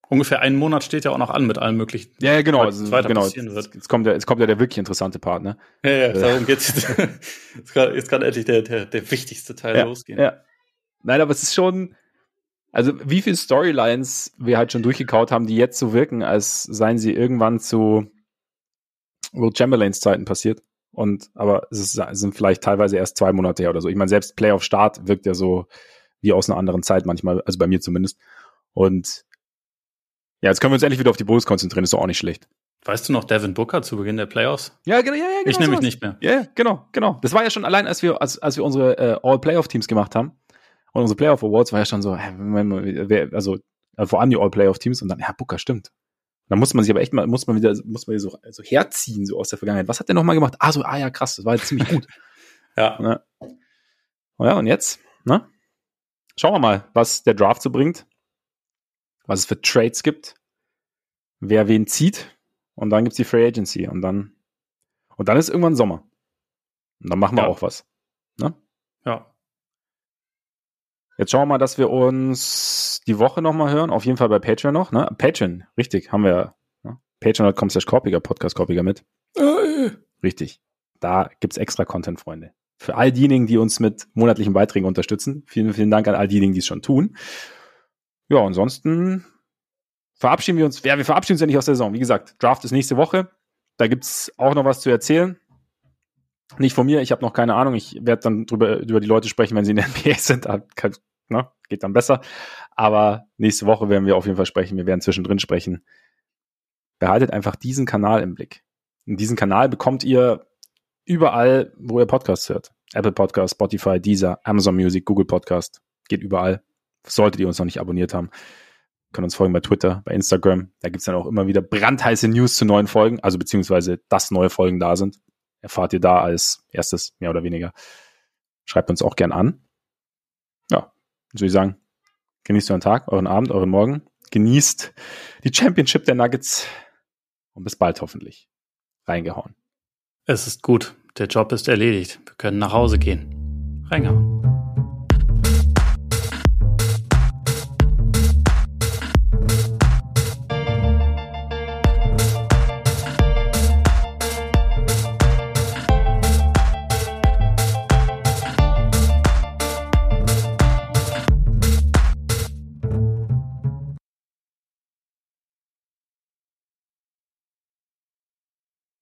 ungefähr einen Monat steht ja auch noch an mit allem möglichen. Ja, ja genau. Also, weiter genau. Passieren wird. Jetzt kommt ja, jetzt kommt ja der wirklich interessante Part, ne? Ja, ja, äh. darum geht's. jetzt, kann, jetzt kann endlich der, der, der wichtigste Teil ja, losgehen. Ja. Nein, aber es ist schon, also wie viele Storylines wir halt schon durchgekaut haben, die jetzt so wirken, als seien sie irgendwann zu Will Chamberlains Zeiten passiert. Und aber es, ist, sind vielleicht teilweise erst zwei Monate her oder so. Ich meine, selbst Playoff Start wirkt ja so, wie aus einer anderen Zeit manchmal, also bei mir zumindest. Und ja, jetzt können wir uns endlich wieder auf die Bulls konzentrieren, ist doch auch nicht schlecht. Weißt du noch Devin Booker zu Beginn der Playoffs? Ja, genau, ja, ja, genau. Ich nehme mich nicht mehr. Ja, genau, genau. Das war ja schon allein, als wir, als, als wir unsere äh, All-Playoff-Teams gemacht haben. Und unsere Playoff Awards war ja schon so, hä, also äh, vor allem die All-Playoff-Teams und dann, ja, Booker, stimmt. Dann muss man sich aber echt mal, muss man wieder, muss man so, so herziehen, so aus der Vergangenheit. Was hat der nochmal gemacht? Ah, so, ah ja, krass, das war jetzt ziemlich gut. ja. ja. Oh ja, und jetzt, ne? Schauen wir mal, was der Draft so bringt. Was es für Trades gibt. Wer wen zieht. Und dann gibt's die Free Agency. Und dann, und dann ist irgendwann Sommer. Und dann machen wir Ja. auch was. Ne? Ja. Jetzt schauen wir mal, dass wir uns die Woche nochmal hören. Auf jeden Fall bei Patreon noch. Ne? Patreon, richtig, haben wir ja. Ne? Patreon.com slash Korpiger, Podcast Korpiger mit. Richtig. Da gibt's extra Content, Freunde. Für all diejenigen, die uns mit monatlichen Beiträgen unterstützen. Vielen, vielen Dank an all diejenigen, die es schon tun. Ja, ansonsten verabschieden wir uns. Ja, wir verabschieden uns ja nicht aus der Saison. Wie gesagt, Draft ist nächste Woche. Da gibt's auch noch was zu erzählen. Nicht von mir, ich habe noch keine Ahnung. Ich werde dann drüber, über die Leute sprechen, wenn sie in der NBA sind. Ne, geht dann besser. Aber nächste Woche werden wir auf jeden Fall sprechen. Wir werden zwischendrin sprechen. Behaltet einfach diesen Kanal im Blick. Und diesen Kanal bekommt ihr überall, wo ihr Podcasts hört. Apple Podcast, Spotify, Deezer, Amazon Music, Google Podcast. Geht überall. Solltet ihr uns noch nicht abonniert haben. Könnt uns folgen bei Twitter, bei Instagram. Da gibt's dann auch immer wieder brandheiße News zu neuen Folgen, also beziehungsweise, dass neue Folgen da sind. Erfahrt ihr da als erstes, mehr oder weniger. Schreibt uns auch gern an. Soll ich sagen? Genießt euren Tag, euren Abend, euren Morgen. Genießt die Championship der Nuggets. Und bis bald hoffentlich. Reingehauen. Es ist gut. Der Job ist erledigt. Wir können nach Hause gehen. Reingehauen.